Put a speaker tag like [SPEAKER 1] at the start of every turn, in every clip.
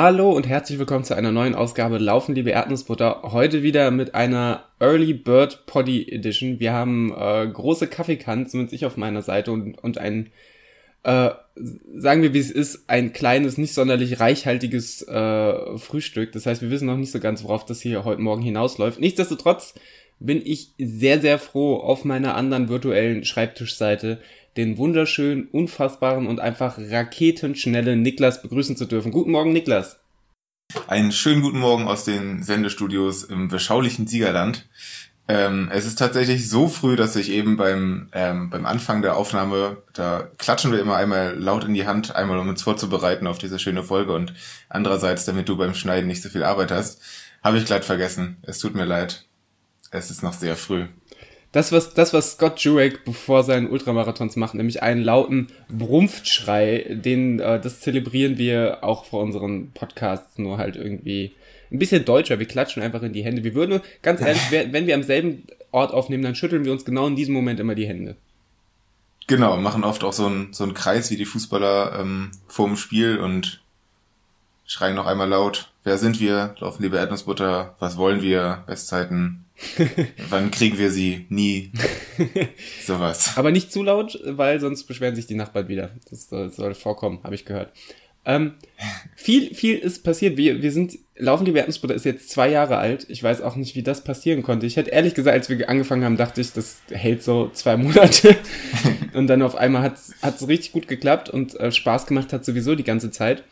[SPEAKER 1] Hallo und herzlich willkommen zu einer neuen Ausgabe Laufen, liebe Erdnussbutter. Heute wieder mit einer Early Bird Poddy Edition. Wir haben äh, große Kaffeekannen, zumindest ich auf meiner Seite, und, und ein, äh, sagen wir wie es ist, ein kleines, nicht sonderlich reichhaltiges äh, Frühstück. Das heißt, wir wissen noch nicht so ganz, worauf das hier heute Morgen hinausläuft. Nichtsdestotrotz bin ich sehr, sehr froh, auf meiner anderen virtuellen Schreibtischseite den wunderschönen, unfassbaren und einfach raketenschnellen Niklas begrüßen zu dürfen. Guten Morgen, Niklas.
[SPEAKER 2] Einen schönen guten Morgen aus den Sendestudios im beschaulichen Siegerland. Ähm, es ist tatsächlich so früh, dass ich eben beim, ähm, beim Anfang der Aufnahme, da klatschen wir immer einmal laut in die Hand, einmal um uns vorzubereiten auf diese schöne Folge und andererseits, damit du beim Schneiden nicht so viel Arbeit hast, habe ich glatt vergessen. Es tut mir leid. Es ist noch sehr früh
[SPEAKER 1] das, was, das, was Scott Jurek bevor seinen Ultramarathons macht, nämlich einen lauten Brumpfschrei, den, äh, das zelebrieren wir auch vor unseren Podcasts, nur halt irgendwie ein bisschen deutscher. Wir klatschen einfach in die Hände. Wir würden, ganz ehrlich, wenn wir am selben Ort aufnehmen, dann schütteln wir uns genau in diesem Moment immer die Hände.
[SPEAKER 2] Genau, machen oft auch so einen so einen Kreis wie die Fußballer ähm, vorm Spiel und schreien noch einmal laut. Wer sind wir? Laufen liebe Erdnussbutter. Was wollen wir? Bestzeiten. Wann kriegen wir sie? Nie. Sowas.
[SPEAKER 1] Aber nicht zu laut, weil sonst beschweren sich die Nachbarn wieder. Das soll, soll vorkommen, habe ich gehört. Ähm, viel, viel ist passiert. Wir, wir sind, Laufen die Wertensbutter ist jetzt zwei Jahre alt. Ich weiß auch nicht, wie das passieren konnte. Ich hätte ehrlich gesagt, als wir angefangen haben, dachte ich, das hält so zwei Monate. und dann auf einmal hat es richtig gut geklappt und äh, Spaß gemacht hat sowieso die ganze Zeit.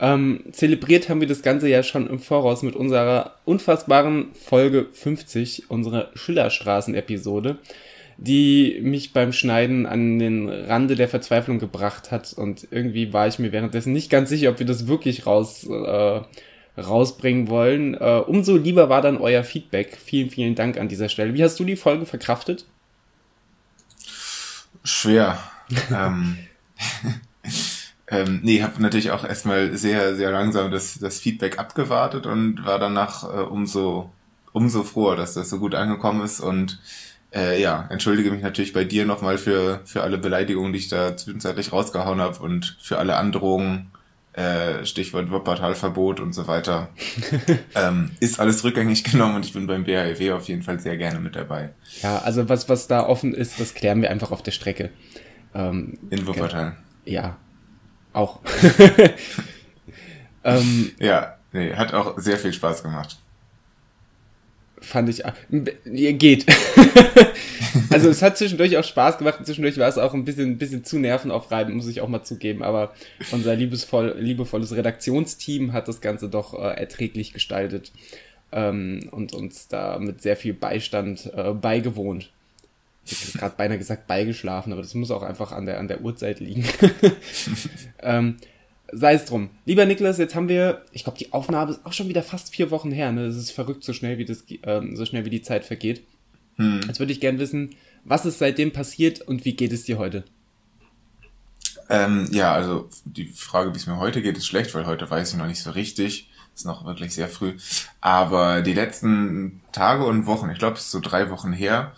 [SPEAKER 1] Ähm, zelebriert haben wir das Ganze ja schon im Voraus mit unserer unfassbaren Folge 50, unserer Schillerstraßen-Episode, die mich beim Schneiden an den Rande der Verzweiflung gebracht hat. Und irgendwie war ich mir währenddessen nicht ganz sicher, ob wir das wirklich raus, äh, rausbringen wollen. Äh, umso lieber war dann euer Feedback. Vielen, vielen Dank an dieser Stelle. Wie hast du die Folge verkraftet?
[SPEAKER 2] Schwer. ähm. Ähm, nee, habe natürlich auch erstmal sehr, sehr langsam das, das Feedback abgewartet und war danach äh, umso, umso froher, dass das so gut angekommen ist und äh, ja, entschuldige mich natürlich bei dir nochmal für, für alle Beleidigungen, die ich da zwischenzeitlich rausgehauen habe und für alle Androhungen, äh, Stichwort Wuppertalverbot und so weiter. ähm, ist alles rückgängig genommen und ich bin beim BAEW auf jeden Fall sehr gerne mit dabei.
[SPEAKER 1] Ja, also was, was da offen ist, das klären wir einfach auf der Strecke.
[SPEAKER 2] Ähm, In Wuppertal.
[SPEAKER 1] Ja, auch.
[SPEAKER 2] ähm, ja, nee, hat auch sehr viel Spaß gemacht.
[SPEAKER 1] Fand ich. Geht. also es hat zwischendurch auch Spaß gemacht, zwischendurch war es auch ein bisschen, ein bisschen zu nervenaufreibend, muss ich auch mal zugeben. Aber unser liebesvoll, liebevolles Redaktionsteam hat das Ganze doch äh, erträglich gestaltet ähm, und uns da mit sehr viel Beistand äh, beigewohnt. Ich habe gerade beinahe gesagt beigeschlafen, aber das muss auch einfach an der, an der Uhrzeit liegen. ähm, sei es drum. Lieber Niklas, jetzt haben wir, ich glaube, die Aufnahme ist auch schon wieder fast vier Wochen her. Ne? Das ist verrückt, so schnell wie das, ähm, so schnell wie die Zeit vergeht. Hm. Jetzt würde ich gern wissen, was ist seitdem passiert und wie geht es dir heute?
[SPEAKER 2] Ähm, ja, also die Frage, wie es mir heute geht, ist schlecht, weil heute weiß ich noch nicht so richtig. Ist noch wirklich sehr früh. Aber die letzten Tage und Wochen, ich glaube, es ist so drei Wochen her,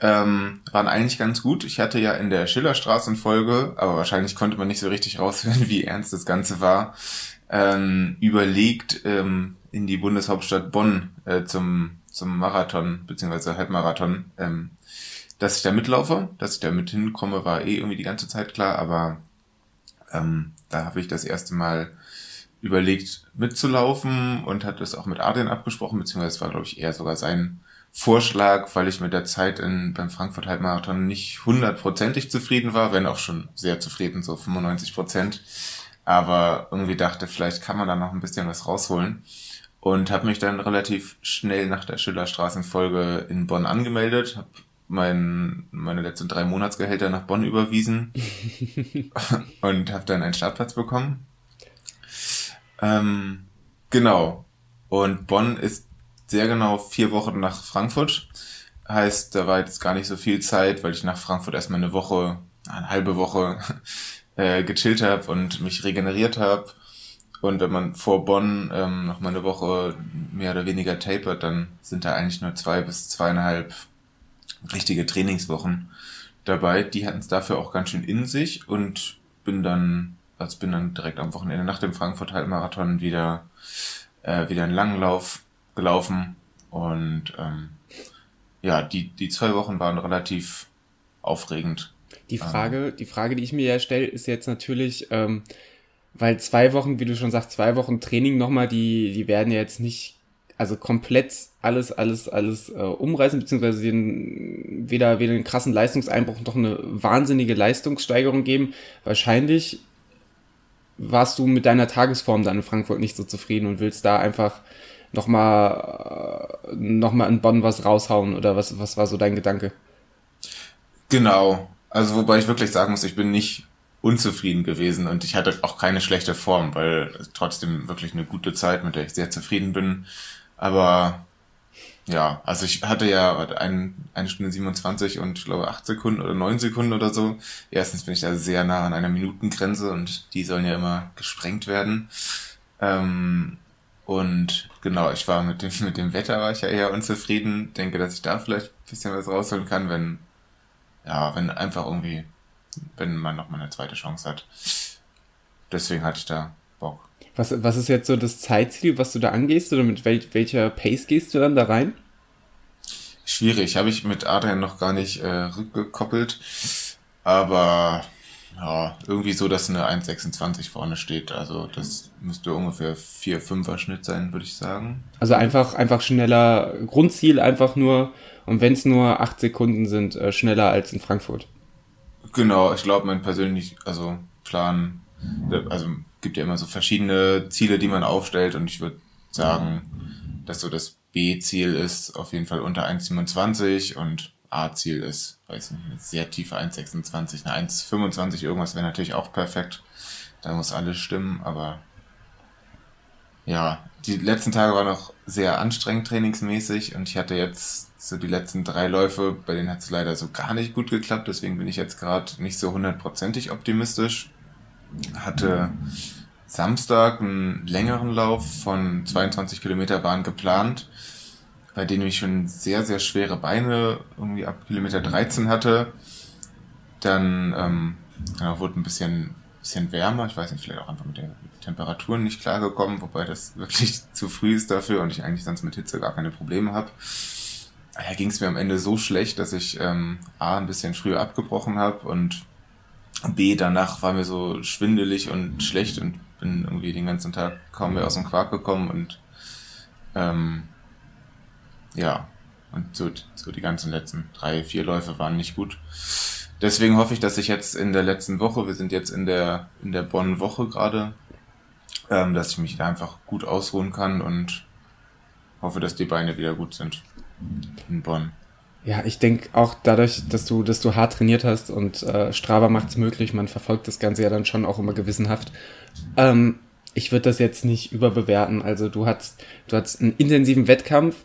[SPEAKER 2] ähm, waren eigentlich ganz gut. Ich hatte ja in der Schillerstraßenfolge, aber wahrscheinlich konnte man nicht so richtig raushören, wie ernst das Ganze war, ähm, überlegt, ähm, in die Bundeshauptstadt Bonn äh, zum, zum Marathon beziehungsweise Halbmarathon, ähm, dass ich da mitlaufe, dass ich da mit hinkomme, war eh irgendwie die ganze Zeit klar, aber ähm, da habe ich das erste Mal überlegt mitzulaufen und hat das auch mit Adrian abgesprochen, beziehungsweise es war, glaube ich, eher sogar sein Vorschlag, weil ich mit der Zeit in, beim Frankfurt Halbmarathon nicht hundertprozentig zufrieden war, wenn auch schon sehr zufrieden, so 95 Prozent. Aber irgendwie dachte, vielleicht kann man da noch ein bisschen was rausholen. Und habe mich dann relativ schnell nach der Schillerstraßenfolge in Bonn angemeldet, habe mein, meine letzten drei Monatsgehälter nach Bonn überwiesen und habe dann einen Startplatz bekommen. Ähm, genau. Und Bonn ist sehr genau vier Wochen nach Frankfurt. Heißt, da war jetzt gar nicht so viel Zeit, weil ich nach Frankfurt erstmal eine Woche, eine halbe Woche äh, gechillt habe und mich regeneriert habe. Und wenn man vor Bonn ähm, noch mal eine Woche mehr oder weniger tapert, dann sind da eigentlich nur zwei bis zweieinhalb richtige Trainingswochen dabei. Die hatten es dafür auch ganz schön in sich und bin dann also bin dann direkt am Wochenende nach dem Frankfurt Halbmarathon wieder, äh, wieder einen langen Lauf gelaufen. Und ähm, ja, die, die zwei Wochen waren relativ aufregend.
[SPEAKER 1] Die Frage, die Frage, die ich mir ja stelle, ist jetzt natürlich, ähm, weil zwei Wochen, wie du schon sagst, zwei Wochen Training nochmal, die, die werden ja jetzt nicht, also komplett alles, alles, alles äh, umreißen, beziehungsweise den, weder, weder einen krassen Leistungseinbruch noch eine wahnsinnige Leistungssteigerung geben. Wahrscheinlich warst du mit deiner Tagesform dann in Frankfurt nicht so zufrieden und willst da einfach nochmal äh, noch mal in Bonn was raushauen oder was, was war so dein Gedanke?
[SPEAKER 2] Genau. Also wobei ich wirklich sagen muss, ich bin nicht unzufrieden gewesen und ich hatte auch keine schlechte Form, weil trotzdem wirklich eine gute Zeit, mit der ich sehr zufrieden bin. Aber ja, also ich hatte ja ein, eine Stunde 27 und ich glaube 8 Sekunden oder 9 Sekunden oder so. Erstens bin ich da sehr nah an einer Minutengrenze und die sollen ja immer gesprengt werden. Ähm, und genau, ich war mit dem, mit dem Wetter war ich ja eher unzufrieden. Denke, dass ich da vielleicht ein bisschen was rausholen kann, wenn, ja, wenn einfach irgendwie, wenn man nochmal eine zweite Chance hat. Deswegen hatte ich da Bock.
[SPEAKER 1] Was, was ist jetzt so das Zeitziel, was du da angehst oder mit wel, welcher Pace gehst du dann da rein?
[SPEAKER 2] Schwierig, habe ich mit Adrian noch gar nicht äh, rückgekoppelt, aber ja, irgendwie so, dass eine 1,26 vorne steht. Also das müsste ungefähr 4-5er Schnitt sein, würde ich sagen.
[SPEAKER 1] Also einfach, einfach schneller, Grundziel einfach nur, und wenn es nur 8 Sekunden sind, äh, schneller als in Frankfurt.
[SPEAKER 2] Genau, ich glaube, mein persönlich, also Plan, also gibt ja immer so verschiedene Ziele, die man aufstellt und ich würde sagen, dass so das B-Ziel ist auf jeden Fall unter 1,27 und A-Ziel ist, weiß nicht, sehr tiefe 1,26, eine 1,25 irgendwas wäre natürlich auch perfekt. Da muss alles stimmen, aber ja, die letzten Tage waren noch sehr anstrengend trainingsmäßig und ich hatte jetzt so die letzten drei Läufe, bei denen hat es leider so gar nicht gut geklappt, deswegen bin ich jetzt gerade nicht so hundertprozentig optimistisch. Hatte Samstag einen längeren Lauf von 22 Kilometer waren geplant, bei denen ich schon sehr, sehr schwere Beine irgendwie ab Kilometer 13 hatte. Dann ähm, genau, wurde ein bisschen, bisschen wärmer. Ich weiß nicht, vielleicht auch einfach mit den Temperaturen nicht klargekommen, wobei das wirklich zu früh ist dafür und ich eigentlich sonst mit Hitze gar keine Probleme habe. Daher ging es mir am Ende so schlecht, dass ich ähm, A ein bisschen früher abgebrochen habe und B danach war mir so schwindelig und schlecht und bin irgendwie den ganzen Tag kaum mehr aus dem Quark gekommen und ähm, ja, und so, so die ganzen letzten drei, vier Läufe waren nicht gut. Deswegen hoffe ich, dass ich jetzt in der letzten Woche, wir sind jetzt in der, in der Bonn-Woche gerade, ähm, dass ich mich da einfach gut ausruhen kann und hoffe, dass die Beine wieder gut sind in Bonn.
[SPEAKER 1] Ja, ich denke auch dadurch, dass du, dass du hart trainiert hast und äh, Strava macht es möglich, man verfolgt das Ganze ja dann schon auch immer gewissenhaft. Ähm, ich würde das jetzt nicht überbewerten. Also du hast, du hast einen intensiven Wettkampf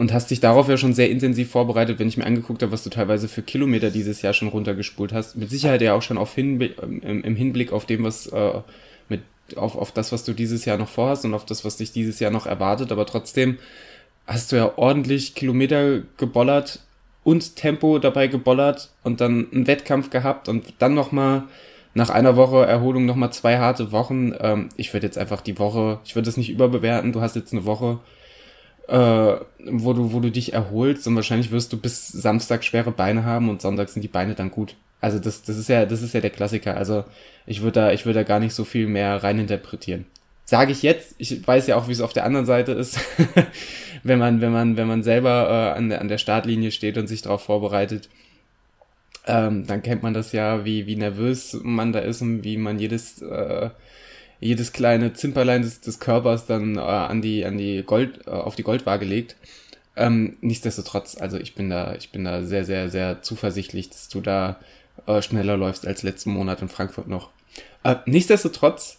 [SPEAKER 1] und hast dich darauf ja schon sehr intensiv vorbereitet, wenn ich mir angeguckt habe, was du teilweise für Kilometer dieses Jahr schon runtergespult hast. Mit Sicherheit ja auch schon auf Hinblick, im, im Hinblick auf dem, was äh, mit auf, auf das, was du dieses Jahr noch vorhast und auf das, was dich dieses Jahr noch erwartet, aber trotzdem hast du ja ordentlich Kilometer gebollert und Tempo dabei gebollert und dann einen Wettkampf gehabt und dann nochmal nach einer Woche Erholung nochmal zwei harte Wochen. Ähm, ich würde jetzt einfach die Woche, ich würde es nicht überbewerten. Du hast jetzt eine Woche, äh, wo du, wo du dich erholst und wahrscheinlich wirst du bis Samstag schwere Beine haben und Sonntag sind die Beine dann gut. Also das, das ist ja, das ist ja der Klassiker. Also ich würde da, ich würde da gar nicht so viel mehr reininterpretieren. Sage ich jetzt, ich weiß ja auch, wie es auf der anderen Seite ist. wenn man, wenn man, wenn man selber äh, an, der, an der Startlinie steht und sich darauf vorbereitet, ähm, dann kennt man das ja, wie, wie nervös man da ist und wie man jedes, äh, jedes kleine Zimperlein des, des Körpers dann äh, an die, an die Gold, äh, auf die Goldwaage legt. Ähm, nichtsdestotrotz, also ich bin da, ich bin da sehr, sehr, sehr zuversichtlich, dass du da äh, schneller läufst als letzten Monat in Frankfurt noch. Äh, nichtsdestotrotz,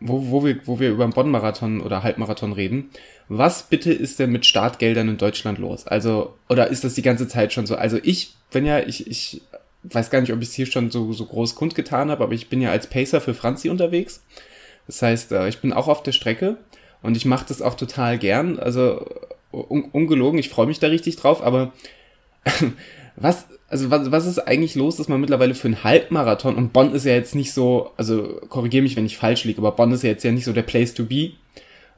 [SPEAKER 1] wo, wo, wir, wo wir über einen Bonn-Marathon oder Halbmarathon reden, was bitte ist denn mit Startgeldern in Deutschland los? Also, oder ist das die ganze Zeit schon so? Also ich, wenn ja, ich, ich weiß gar nicht, ob ich es hier schon so, so groß kundgetan habe, aber ich bin ja als Pacer für Franzi unterwegs. Das heißt, äh, ich bin auch auf der Strecke und ich mache das auch total gern. Also un ungelogen, ich freue mich da richtig drauf, aber was, also was, was ist eigentlich los, dass man mittlerweile für einen Halbmarathon, und Bonn ist ja jetzt nicht so, also korrigiere mich, wenn ich falsch liege, aber Bonn ist ja jetzt ja nicht so der Place to be,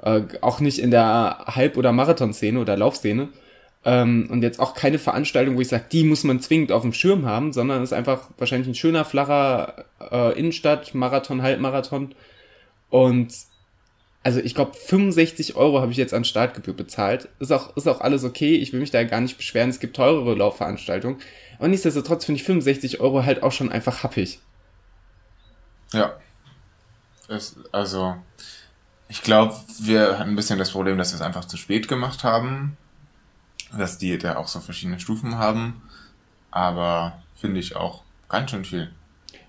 [SPEAKER 1] äh, auch nicht in der Halb- oder Marathonszene oder Laufszene. Ähm, und jetzt auch keine Veranstaltung, wo ich sage, die muss man zwingend auf dem Schirm haben, sondern es ist einfach wahrscheinlich ein schöner, flacher äh, Innenstadt, Marathon, Halbmarathon. Und also ich glaube 65 Euro habe ich jetzt an Startgebühr bezahlt. Ist auch, ist auch alles okay. Ich will mich da gar nicht beschweren. Es gibt teurere Laufveranstaltungen. Aber nichtsdestotrotz finde ich 65 Euro halt auch schon einfach happig.
[SPEAKER 2] Ja. Es, also, ich glaube, wir hatten ein bisschen das Problem, dass wir es einfach zu spät gemacht haben. Dass die da auch so verschiedene Stufen haben. Aber finde ich auch ganz schön viel.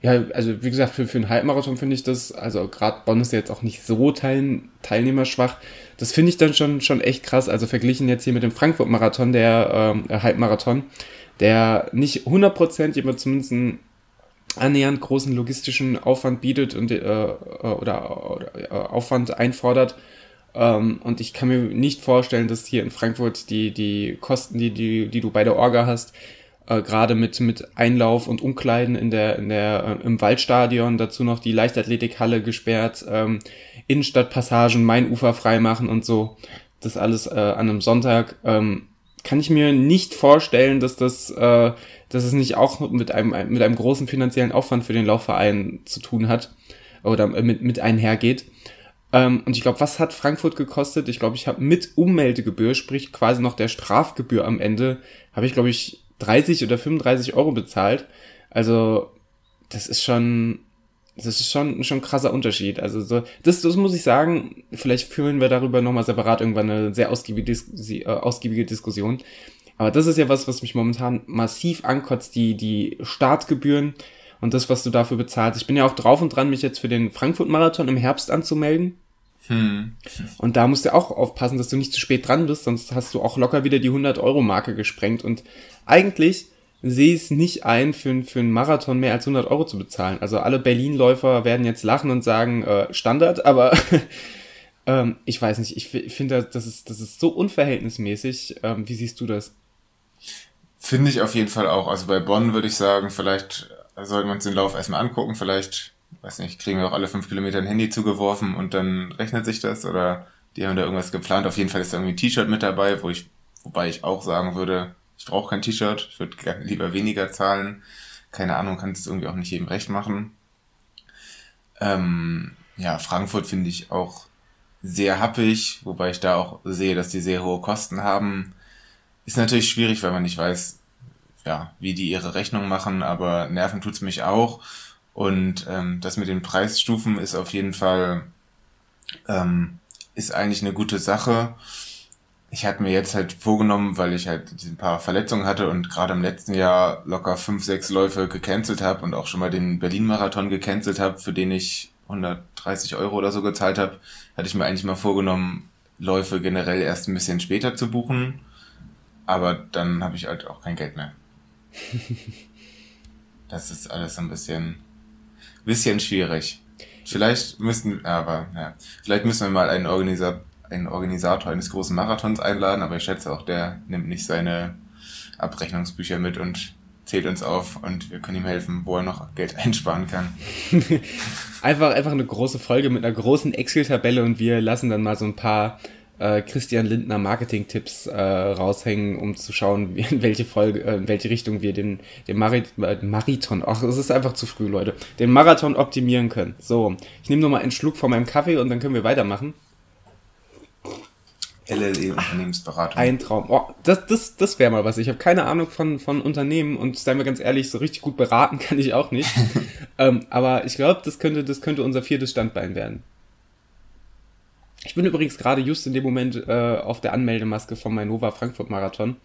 [SPEAKER 1] Ja, also wie gesagt, für, für einen Halbmarathon finde ich das, also gerade Bonn ist ja jetzt auch nicht so teil, teilnehmerschwach. Das finde ich dann schon, schon echt krass. Also verglichen jetzt hier mit dem Frankfurt-Marathon, der ähm, Halbmarathon, der nicht 100% aber zumindest einen annähernd großen logistischen Aufwand bietet und äh, äh, oder, oder äh, Aufwand einfordert. Ähm, und ich kann mir nicht vorstellen, dass hier in Frankfurt die, die Kosten, die, die, die du bei der Orga hast, äh, gerade mit, mit Einlauf und Umkleiden in der, in der, äh, im Waldstadion, dazu noch die Leichtathletikhalle gesperrt, ähm, Innenstadtpassagen, Main Ufer freimachen und so. Das alles äh, an einem Sonntag. Ähm, kann ich mir nicht vorstellen, dass das, äh, dass es nicht auch mit einem, mit einem großen finanziellen Aufwand für den Laufverein zu tun hat oder mit, mit einhergeht. Ähm, und ich glaube, was hat Frankfurt gekostet? Ich glaube, ich habe mit Ummeldegebühr, sprich quasi noch der Strafgebühr am Ende, habe ich, glaube ich, 30 oder 35 Euro bezahlt. Also, das ist schon, das ist schon, schon ein krasser Unterschied. Also, so, das, das muss ich sagen, vielleicht führen wir darüber nochmal separat irgendwann eine sehr ausgiebige, Dis äh, ausgiebige Diskussion. Aber das ist ja was, was mich momentan massiv ankotzt, die, die Startgebühren und das, was du dafür bezahlst. Ich bin ja auch drauf und dran, mich jetzt für den Frankfurt-Marathon im Herbst anzumelden. Hm. Und da musst du auch aufpassen, dass du nicht zu spät dran bist, sonst hast du auch locker wieder die 100-Euro-Marke gesprengt. Und eigentlich sehe ich es nicht ein, für, für einen Marathon mehr als 100 Euro zu bezahlen. Also alle Berlin-Läufer werden jetzt lachen und sagen äh, Standard, aber ähm, ich weiß nicht, ich, finde, das ist, das ist so unverhältnismäßig. Ähm, wie siehst du das?
[SPEAKER 2] Finde ich auf jeden Fall auch. Also bei Bonn würde ich sagen, vielleicht sollten wir uns den Lauf erstmal angucken. Vielleicht, weiß nicht, kriegen wir auch alle fünf Kilometer ein Handy zugeworfen und dann rechnet sich das oder die haben da irgendwas geplant. Auf jeden Fall ist da irgendwie ein T-Shirt mit dabei, wo ich, wobei ich auch sagen würde, ich brauche kein T-Shirt, ich würde lieber weniger zahlen. Keine Ahnung, kann es irgendwie auch nicht jedem recht machen. Ähm, ja, Frankfurt finde ich auch sehr happig, wobei ich da auch sehe, dass die sehr hohe Kosten haben. Ist natürlich schwierig, weil man nicht weiß, ja, wie die ihre Rechnung machen, aber nerven tut's mich auch. Und ähm, das mit den Preisstufen ist auf jeden Fall ähm, ist eigentlich eine gute Sache ich hatte mir jetzt halt vorgenommen, weil ich halt ein paar Verletzungen hatte und gerade im letzten Jahr locker fünf, sechs Läufe gecancelt habe und auch schon mal den Berlin-Marathon gecancelt habe, für den ich 130 Euro oder so gezahlt habe, hatte ich mir eigentlich mal vorgenommen, Läufe generell erst ein bisschen später zu buchen. Aber dann habe ich halt auch kein Geld mehr. das ist alles ein bisschen, bisschen schwierig. Vielleicht müssen, aber ja, vielleicht müssen wir mal einen Organisator einen Organisator eines großen Marathons einladen, aber ich schätze auch, der nimmt nicht seine Abrechnungsbücher mit und zählt uns auf und wir können ihm helfen, wo er noch Geld einsparen kann.
[SPEAKER 1] einfach, einfach eine große Folge mit einer großen Excel-Tabelle und wir lassen dann mal so ein paar äh, Christian Lindner Marketing-Tipps äh, raushängen, um zu schauen, in welche Folge, äh, in welche Richtung wir den, den Mari äh, Marathon, ach, es ist einfach zu früh, Leute, den Marathon optimieren können. So, ich nehme nur mal einen Schluck von meinem Kaffee und dann können wir weitermachen. LLE Unternehmensberatung. Ein Traum. Oh, das das, das wäre mal was. Ich habe keine Ahnung von, von Unternehmen und seien wir ganz ehrlich, so richtig gut beraten kann ich auch nicht. ähm, aber ich glaube, das könnte, das könnte unser viertes Standbein werden. Ich bin übrigens gerade just in dem Moment äh, auf der Anmeldemaske vom Mainova Frankfurt Marathon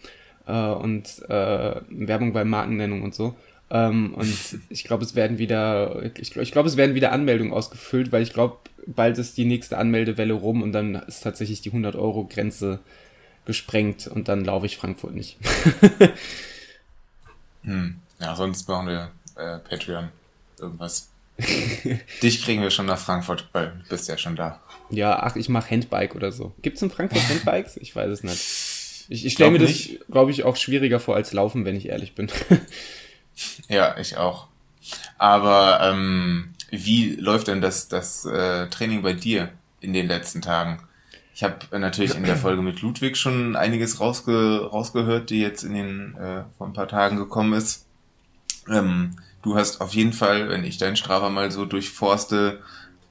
[SPEAKER 1] äh, und äh, Werbung bei Markennennung und so. Ähm, und ich glaube, es werden wieder, ich, ich glaube, es werden wieder Anmeldungen ausgefüllt, weil ich glaube, bald ist die nächste Anmeldewelle rum und dann ist tatsächlich die 100 Euro Grenze gesprengt und dann laufe ich Frankfurt nicht.
[SPEAKER 2] hm. Ja, sonst brauchen wir äh, Patreon irgendwas. Dich kriegen wir schon nach Frankfurt, weil du bist ja schon da.
[SPEAKER 1] Ja, ach, ich mache Handbike oder so. Gibt's in Frankfurt Handbikes? Ich weiß es nicht. Ich, ich stelle mir das, glaube ich, auch schwieriger vor als Laufen, wenn ich ehrlich bin.
[SPEAKER 2] ja, ich auch. Aber ähm, wie läuft denn das, das äh, Training bei dir in den letzten Tagen? Ich habe natürlich in der Folge mit Ludwig schon einiges rausge rausgehört, die jetzt in den äh, vor ein paar Tagen gekommen ist. Ähm, du hast auf jeden Fall, wenn ich deinen Strava mal so durchforste,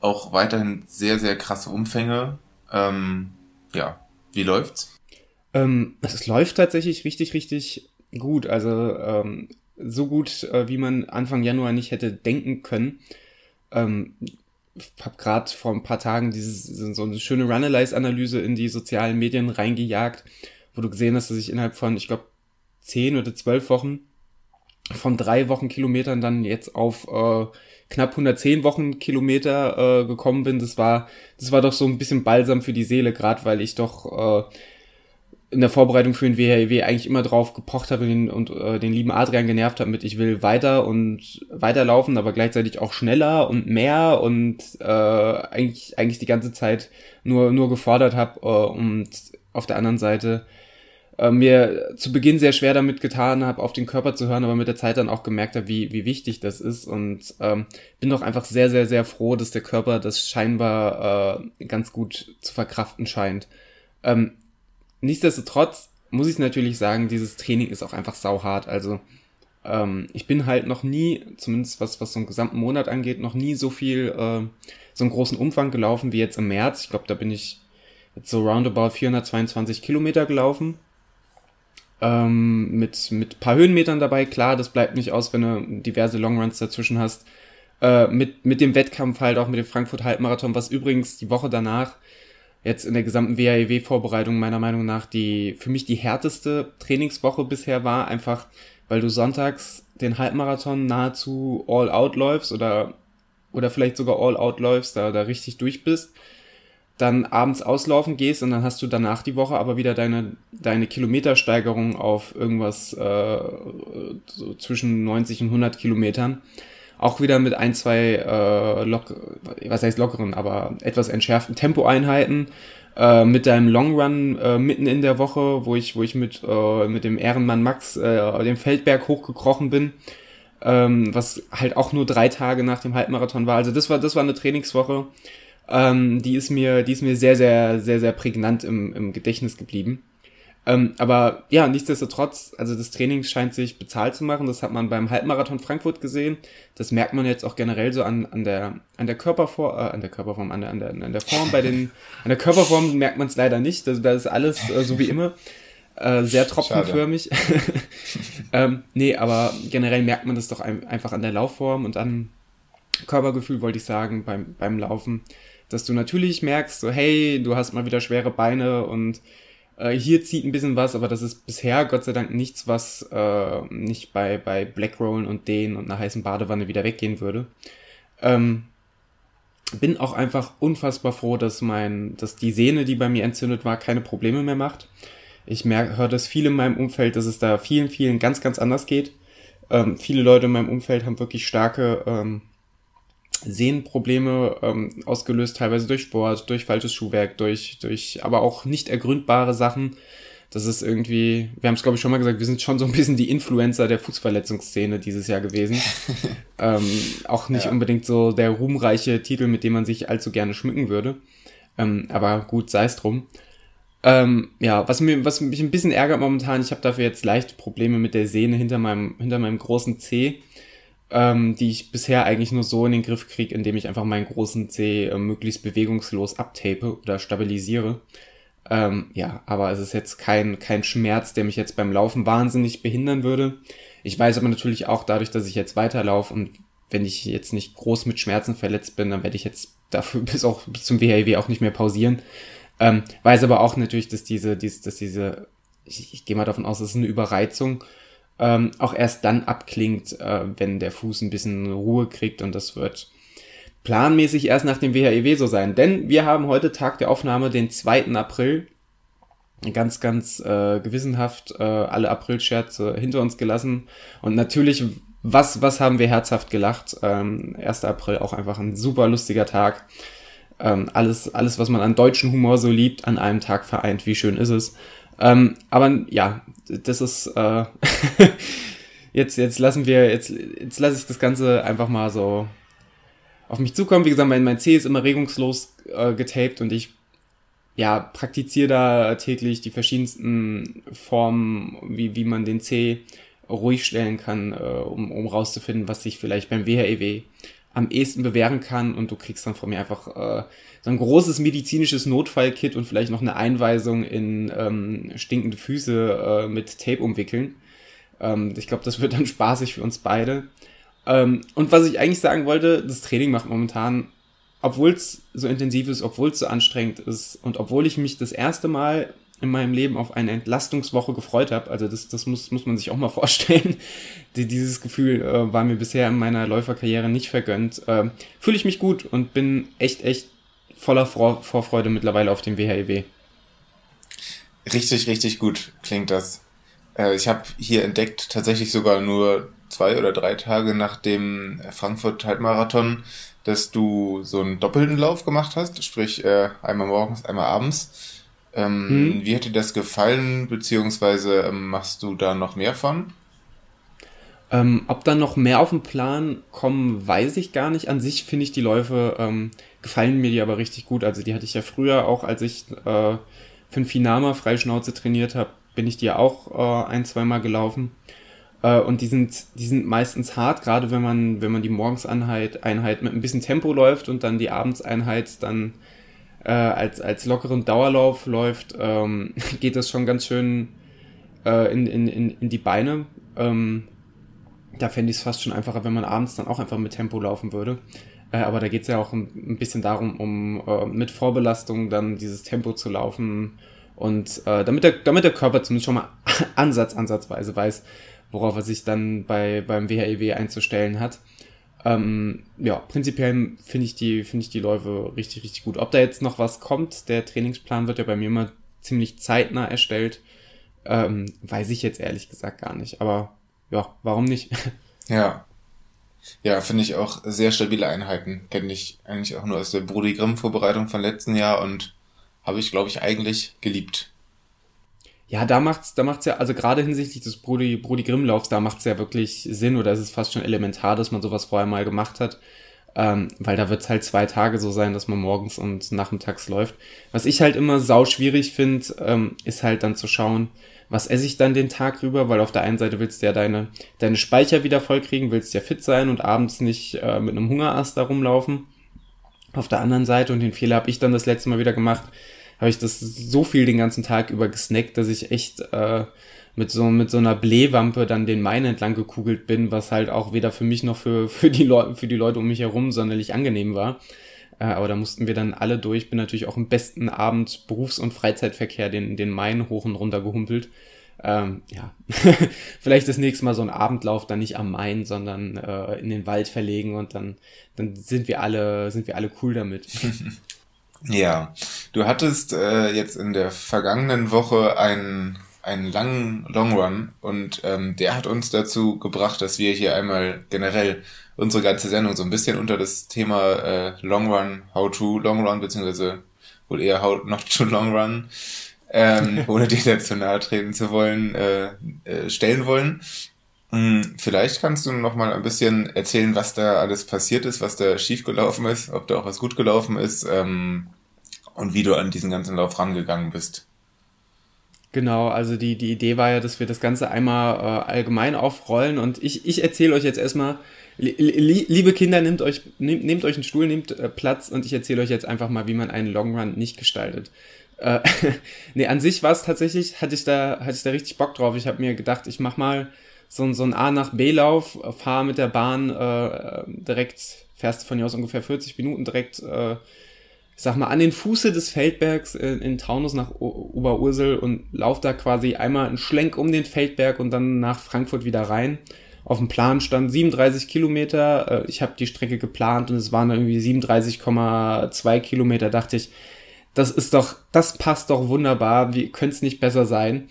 [SPEAKER 2] auch weiterhin sehr, sehr krasse Umfänge. Ähm, ja, wie läuft's?
[SPEAKER 1] Ähm, es läuft tatsächlich richtig, richtig gut. Also ähm, so gut, äh, wie man Anfang Januar nicht hätte denken können. Ähm, habe gerade vor ein paar Tagen dieses, so eine schöne Runalyze-Analyse in die sozialen Medien reingejagt, wo du gesehen hast, dass ich innerhalb von, ich glaube, zehn oder zwölf Wochen von drei Wochenkilometern dann jetzt auf äh, knapp 110 Wochenkilometer äh, gekommen bin. Das war, das war doch so ein bisschen Balsam für die Seele, gerade weil ich doch äh, in der Vorbereitung für den WHW eigentlich immer drauf gepocht habe und, und äh, den lieben Adrian genervt habe mit, ich will weiter und weiterlaufen, aber gleichzeitig auch schneller und mehr und äh, eigentlich, eigentlich die ganze Zeit nur, nur gefordert habe äh, und auf der anderen Seite äh, mir zu Beginn sehr schwer damit getan habe, auf den Körper zu hören, aber mit der Zeit dann auch gemerkt habe, wie, wie wichtig das ist und ähm, bin doch einfach sehr, sehr, sehr froh, dass der Körper das scheinbar äh, ganz gut zu verkraften scheint. Ähm, nichtsdestotrotz muss ich natürlich sagen, dieses Training ist auch einfach sauhart. Also ähm, ich bin halt noch nie, zumindest was, was so einen gesamten Monat angeht, noch nie so viel, äh, so einen großen Umfang gelaufen wie jetzt im März. Ich glaube, da bin ich jetzt so roundabout 422 Kilometer gelaufen. Ähm, mit, mit paar Höhenmetern dabei, klar, das bleibt nicht aus, wenn du diverse Longruns dazwischen hast. Äh, mit, mit dem Wettkampf halt auch mit dem Frankfurt Halbmarathon, was übrigens die Woche danach jetzt in der gesamten WAEW-Vorbereitung meiner Meinung nach die für mich die härteste Trainingswoche bisher war, einfach weil du sonntags den Halbmarathon nahezu all out läufst oder oder vielleicht sogar all out läufst, da, da richtig durch bist, dann abends auslaufen gehst und dann hast du danach die Woche aber wieder deine, deine Kilometersteigerung auf irgendwas äh, so zwischen 90 und 100 Kilometern auch wieder mit ein, zwei, äh, lock, was heißt lockeren, aber etwas entschärften Tempoeinheiten. Äh, mit deinem Long Run äh, mitten in der Woche, wo ich, wo ich mit, äh, mit dem Ehrenmann Max äh, den Feldberg hochgekrochen bin, ähm, was halt auch nur drei Tage nach dem Halbmarathon war. Also das war, das war eine Trainingswoche, ähm, die ist mir, die ist mir sehr, sehr, sehr, sehr prägnant im, im Gedächtnis geblieben. Ähm, aber ja, nichtsdestotrotz, also das Training scheint sich bezahlt zu machen. Das hat man beim Halbmarathon Frankfurt gesehen. Das merkt man jetzt auch generell so an, an der an der Körperform, äh, an der Körperform, an der, an der, an der Form bei den an der Körperform merkt man es leider nicht. Das, das ist alles äh, so wie immer. Äh, sehr tropfenförmig. ähm, nee, aber generell merkt man das doch ein, einfach an der Laufform und an Körpergefühl, wollte ich sagen, beim, beim Laufen, dass du natürlich merkst, so hey, du hast mal wieder schwere Beine und äh, hier zieht ein bisschen was, aber das ist bisher Gott sei Dank nichts, was äh, nicht bei, bei Blackrollen und Dehnen und einer heißen Badewanne wieder weggehen würde. Ähm, bin auch einfach unfassbar froh, dass mein, dass die Sehne, die bei mir entzündet war, keine Probleme mehr macht. Ich höre das viel in meinem Umfeld, dass es da vielen, vielen ganz, ganz anders geht. Ähm, viele Leute in meinem Umfeld haben wirklich starke ähm, Sehnenprobleme ähm, ausgelöst, teilweise durch Sport, durch falsches Schuhwerk, durch, durch aber auch nicht ergründbare Sachen. Das ist irgendwie, wir haben es glaube ich schon mal gesagt, wir sind schon so ein bisschen die Influencer der Fußverletzungsszene dieses Jahr gewesen. ähm, auch nicht ja. unbedingt so der ruhmreiche Titel, mit dem man sich allzu gerne schmücken würde. Ähm, aber gut, sei es drum. Ähm, ja, was, mir, was mich ein bisschen ärgert momentan, ich habe dafür jetzt leichte Probleme mit der Sehne hinter meinem, hinter meinem großen C ähm, die ich bisher eigentlich nur so in den Griff kriege, indem ich einfach meinen großen C äh, möglichst bewegungslos abtape oder stabilisiere. Ähm, ja, aber es ist jetzt kein, kein Schmerz, der mich jetzt beim Laufen wahnsinnig behindern würde. Ich weiß aber natürlich auch dadurch, dass ich jetzt weiterlaufe und wenn ich jetzt nicht groß mit Schmerzen verletzt bin, dann werde ich jetzt dafür bis auch bis zum WHW auch nicht mehr pausieren. Ähm, weiß aber auch natürlich, dass diese, dies, dass diese, ich, ich gehe mal davon aus, das ist eine Überreizung ähm, auch erst dann abklingt, äh, wenn der Fuß ein bisschen Ruhe kriegt und das wird planmäßig erst nach dem WHEW so sein. Denn wir haben heute Tag der Aufnahme, den 2. April. Ganz, ganz äh, gewissenhaft äh, alle April-Scherze hinter uns gelassen. Und natürlich, was, was haben wir herzhaft gelacht? Ähm, 1. April auch einfach ein super lustiger Tag. Ähm, alles, alles, was man an deutschen Humor so liebt, an einem Tag vereint. Wie schön ist es? Ähm, aber ja, das ist äh, jetzt, jetzt lassen wir, jetzt, jetzt lasse ich das Ganze einfach mal so auf mich zukommen. Wie gesagt, mein, mein C ist immer regungslos äh, getaped und ich ja, praktiziere da täglich die verschiedensten Formen, wie, wie man den C ruhig stellen kann, äh, um, um rauszufinden, was sich vielleicht beim WHEW e am ehesten bewähren kann und du kriegst dann von mir einfach äh, so ein großes medizinisches Notfallkit und vielleicht noch eine Einweisung in ähm, stinkende Füße äh, mit Tape umwickeln. Ähm, ich glaube, das wird dann spaßig für uns beide. Ähm, und was ich eigentlich sagen wollte, das Training macht momentan, obwohl es so intensiv ist, obwohl es so anstrengend ist und obwohl ich mich das erste Mal in meinem Leben auf eine Entlastungswoche gefreut habe. Also das, das muss, muss man sich auch mal vorstellen. Die, dieses Gefühl äh, war mir bisher in meiner Läuferkarriere nicht vergönnt. Äh, Fühle ich mich gut und bin echt, echt voller Vor Vorfreude mittlerweile auf den WHEW.
[SPEAKER 2] Richtig, richtig gut klingt das. Äh, ich habe hier entdeckt, tatsächlich sogar nur zwei oder drei Tage nach dem Frankfurt-Halbmarathon, dass du so einen doppelten Lauf gemacht hast, sprich äh, einmal morgens, einmal abends. Ähm, hm. Wie hat dir das gefallen, beziehungsweise ähm, machst du da noch mehr von?
[SPEAKER 1] Ähm, ob da noch mehr auf den Plan kommen, weiß ich gar nicht. An sich finde ich die Läufe, ähm, gefallen mir die aber richtig gut. Also die hatte ich ja früher auch, als ich äh, für ein Finama Freischnauze trainiert habe, bin ich die auch äh, ein, zweimal gelaufen. Äh, und die sind, die sind meistens hart, gerade wenn man, wenn man die Morgenseinheit Einheit mit ein bisschen Tempo läuft und dann die Abendseinheit dann äh, als, als lockeren Dauerlauf läuft, ähm, geht das schon ganz schön äh, in, in, in, in die Beine. Ähm, da fände ich es fast schon einfacher, wenn man abends dann auch einfach mit Tempo laufen würde. Äh, aber da geht es ja auch ein, bisschen darum, um äh, mit Vorbelastung dann dieses Tempo zu laufen und äh, damit, der, damit der Körper zumindest schon mal ansatz, ansatzweise weiß, worauf er sich dann bei, beim WHEW e einzustellen hat. Ähm, ja, prinzipiell finde ich, die, ich die Läufe richtig, richtig gut. Ob da jetzt noch was kommt, der Trainingsplan wird ja bei mir immer ziemlich zeitnah erstellt, ähm, weiß ich jetzt ehrlich gesagt gar nicht. Aber ja, warum nicht?
[SPEAKER 2] Ja. Ja, finde ich auch sehr stabile Einheiten. Kenne ich eigentlich auch nur aus der Brudi Grimm Vorbereitung von letzten Jahr und habe ich, glaube ich, eigentlich geliebt.
[SPEAKER 1] Ja, da macht's, da macht's ja, also gerade hinsichtlich des Brudi, Brudi Grimm-Laufs, da macht's ja wirklich Sinn oder es ist fast schon elementar, dass man sowas vorher mal gemacht hat. Ähm, weil da wird's halt zwei Tage so sein, dass man morgens und nachmittags läuft. Was ich halt immer sau schwierig finde, ähm, ist halt dann zu schauen, was esse ich dann den Tag rüber, weil auf der einen Seite willst du ja deine, deine Speicher wieder vollkriegen, willst ja fit sein und abends nicht äh, mit einem Hungerast da rumlaufen. Auf der anderen Seite, und den Fehler habe ich dann das letzte Mal wieder gemacht, habe ich das so viel den ganzen Tag über gesnackt, dass ich echt äh, mit so mit so einer Blähwampe dann den Main entlang gekugelt bin, was halt auch weder für mich noch für für die Leute für die Leute um mich herum sonderlich angenehm war. Äh, aber da mussten wir dann alle durch. Bin natürlich auch im besten Abend Berufs- und Freizeitverkehr den den Main hoch und runter gehumpelt. Ähm, ja, vielleicht das nächste Mal so ein Abendlauf dann nicht am Main, sondern äh, in den Wald verlegen und dann, dann sind wir alle, sind wir alle cool damit.
[SPEAKER 2] Ja, du hattest äh, jetzt in der vergangenen Woche einen, einen langen Long Run und ähm, der hat uns dazu gebracht, dass wir hier einmal generell unsere ganze Sendung so ein bisschen unter das Thema äh, Long Run, How to Long Run, beziehungsweise wohl eher How not to Long Run, ähm, ohne dir dazu nahe treten zu wollen, äh, äh, stellen wollen. Hm, vielleicht kannst du noch mal ein bisschen erzählen, was da alles passiert ist, was da schiefgelaufen ist, ob da auch was gut gelaufen ist ähm, und wie du an diesen ganzen Lauf rangegangen bist.
[SPEAKER 1] Genau, also die, die Idee war ja, dass wir das Ganze einmal äh, allgemein aufrollen und ich, ich erzähle euch jetzt erstmal, li, li, liebe Kinder, nehmt euch, nehmt, nehmt euch einen Stuhl, nehmt äh, Platz und ich erzähle euch jetzt einfach mal, wie man einen Long Run nicht gestaltet. Äh, nee, an sich war es tatsächlich, hatte ich da, hatte ich da richtig Bock drauf. Ich habe mir gedacht, ich mach mal so, so ein A nach B-Lauf, fahr mit der Bahn äh, direkt, fährst von hier aus ungefähr 40 Minuten direkt, äh, sag mal, an den Fuße des Feldbergs in, in Taunus nach o Oberursel und lauf da quasi einmal einen Schlenk um den Feldberg und dann nach Frankfurt wieder rein. Auf dem Plan stand 37 Kilometer. Äh, ich habe die Strecke geplant und es waren irgendwie 37,2 Kilometer. Dachte ich, das ist doch, das passt doch wunderbar. Wie könnte es nicht besser sein?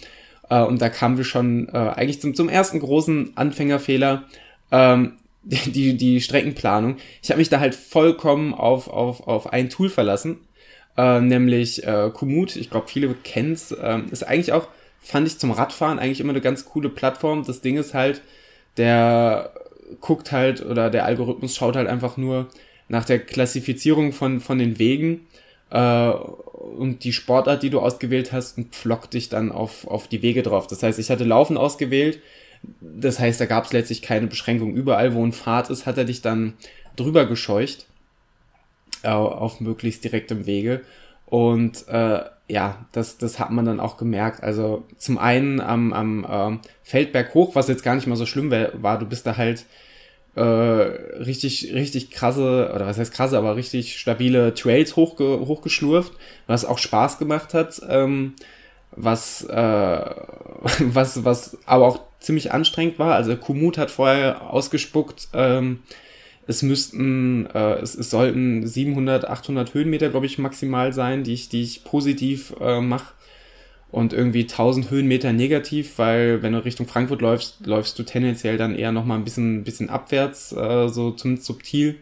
[SPEAKER 1] Äh, und da kamen wir schon äh, eigentlich zum, zum ersten großen Anfängerfehler. Ähm, die, die Streckenplanung. Ich habe mich da halt vollkommen auf, auf, auf ein Tool verlassen. äh, nämlich äh, Komoot. Ich glaube, viele kennen es. Ähm, ist eigentlich auch, fand ich zum Radfahren eigentlich immer eine ganz coole Plattform. Das Ding ist halt, der guckt halt oder der Algorithmus schaut halt einfach nur nach der Klassifizierung von, von den Wegen äh, und die Sportart, die du ausgewählt hast, und pflockt dich dann auf, auf die Wege drauf. Das heißt, ich hatte Laufen ausgewählt. Das heißt, da gab es letztlich keine Beschränkung. Überall, wo ein Pfad ist, hat er dich dann drüber gescheucht äh, auf möglichst direktem Wege. Und äh, ja, das, das hat man dann auch gemerkt. Also zum einen am, am ähm, Feldberg hoch, was jetzt gar nicht mal so schlimm war, du bist da halt äh, richtig, richtig krasse, oder was heißt krasse, aber richtig stabile Trails hochge hochgeschlurft, was auch Spaß gemacht hat, ähm, was, äh, was, was aber auch ziemlich anstrengend war. Also Kumut hat vorher ausgespuckt, ähm, es müssten, äh, es, es sollten 700, 800 Höhenmeter, glaube ich, maximal sein, die ich, die ich positiv äh, mache. Und irgendwie 1000 Höhenmeter negativ, weil wenn du Richtung Frankfurt läufst, läufst du tendenziell dann eher nochmal ein bisschen, bisschen abwärts, äh, so zumindest subtil.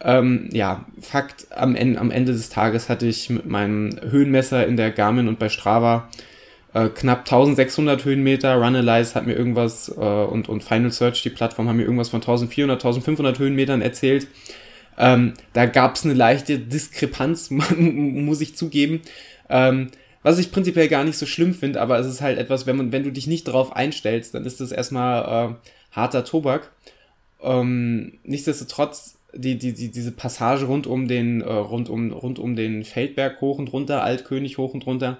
[SPEAKER 1] Ähm, ja, Fakt, am Ende, am Ende des Tages hatte ich mit meinem Höhenmesser in der Garmin und bei Strava äh, knapp 1600 Höhenmeter. Runalyze hat mir irgendwas äh, und, und Final Search, die Plattform, haben mir irgendwas von 1400, 1500 Höhenmetern erzählt. Ähm, da gab es eine leichte Diskrepanz, muss ich zugeben. Ähm, was ich prinzipiell gar nicht so schlimm finde, aber es ist halt etwas, wenn man, wenn du dich nicht darauf einstellst, dann ist das erstmal äh, harter Tobak. Ähm, nichtsdestotrotz, die, die, die, diese Passage rund um den, äh, rund um, rund um den Feldberg hoch und runter, Altkönig hoch und runter,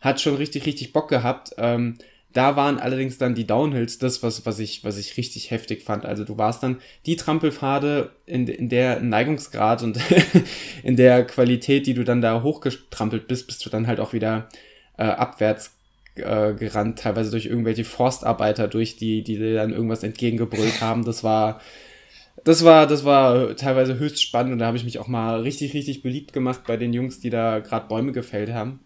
[SPEAKER 1] hat schon richtig, richtig Bock gehabt. Ähm, da waren allerdings dann die Downhills das, was, was, ich, was ich richtig heftig fand. Also du warst dann die Trampelpfade in, in der Neigungsgrad und in der Qualität, die du dann da hochgetrampelt bist, bist du dann halt auch wieder äh, abwärts äh, gerannt, teilweise durch irgendwelche Forstarbeiter durch, die, die dir dann irgendwas entgegengebrüllt haben. Das war, das war, das war teilweise höchst spannend und da habe ich mich auch mal richtig, richtig beliebt gemacht bei den Jungs, die da gerade Bäume gefällt haben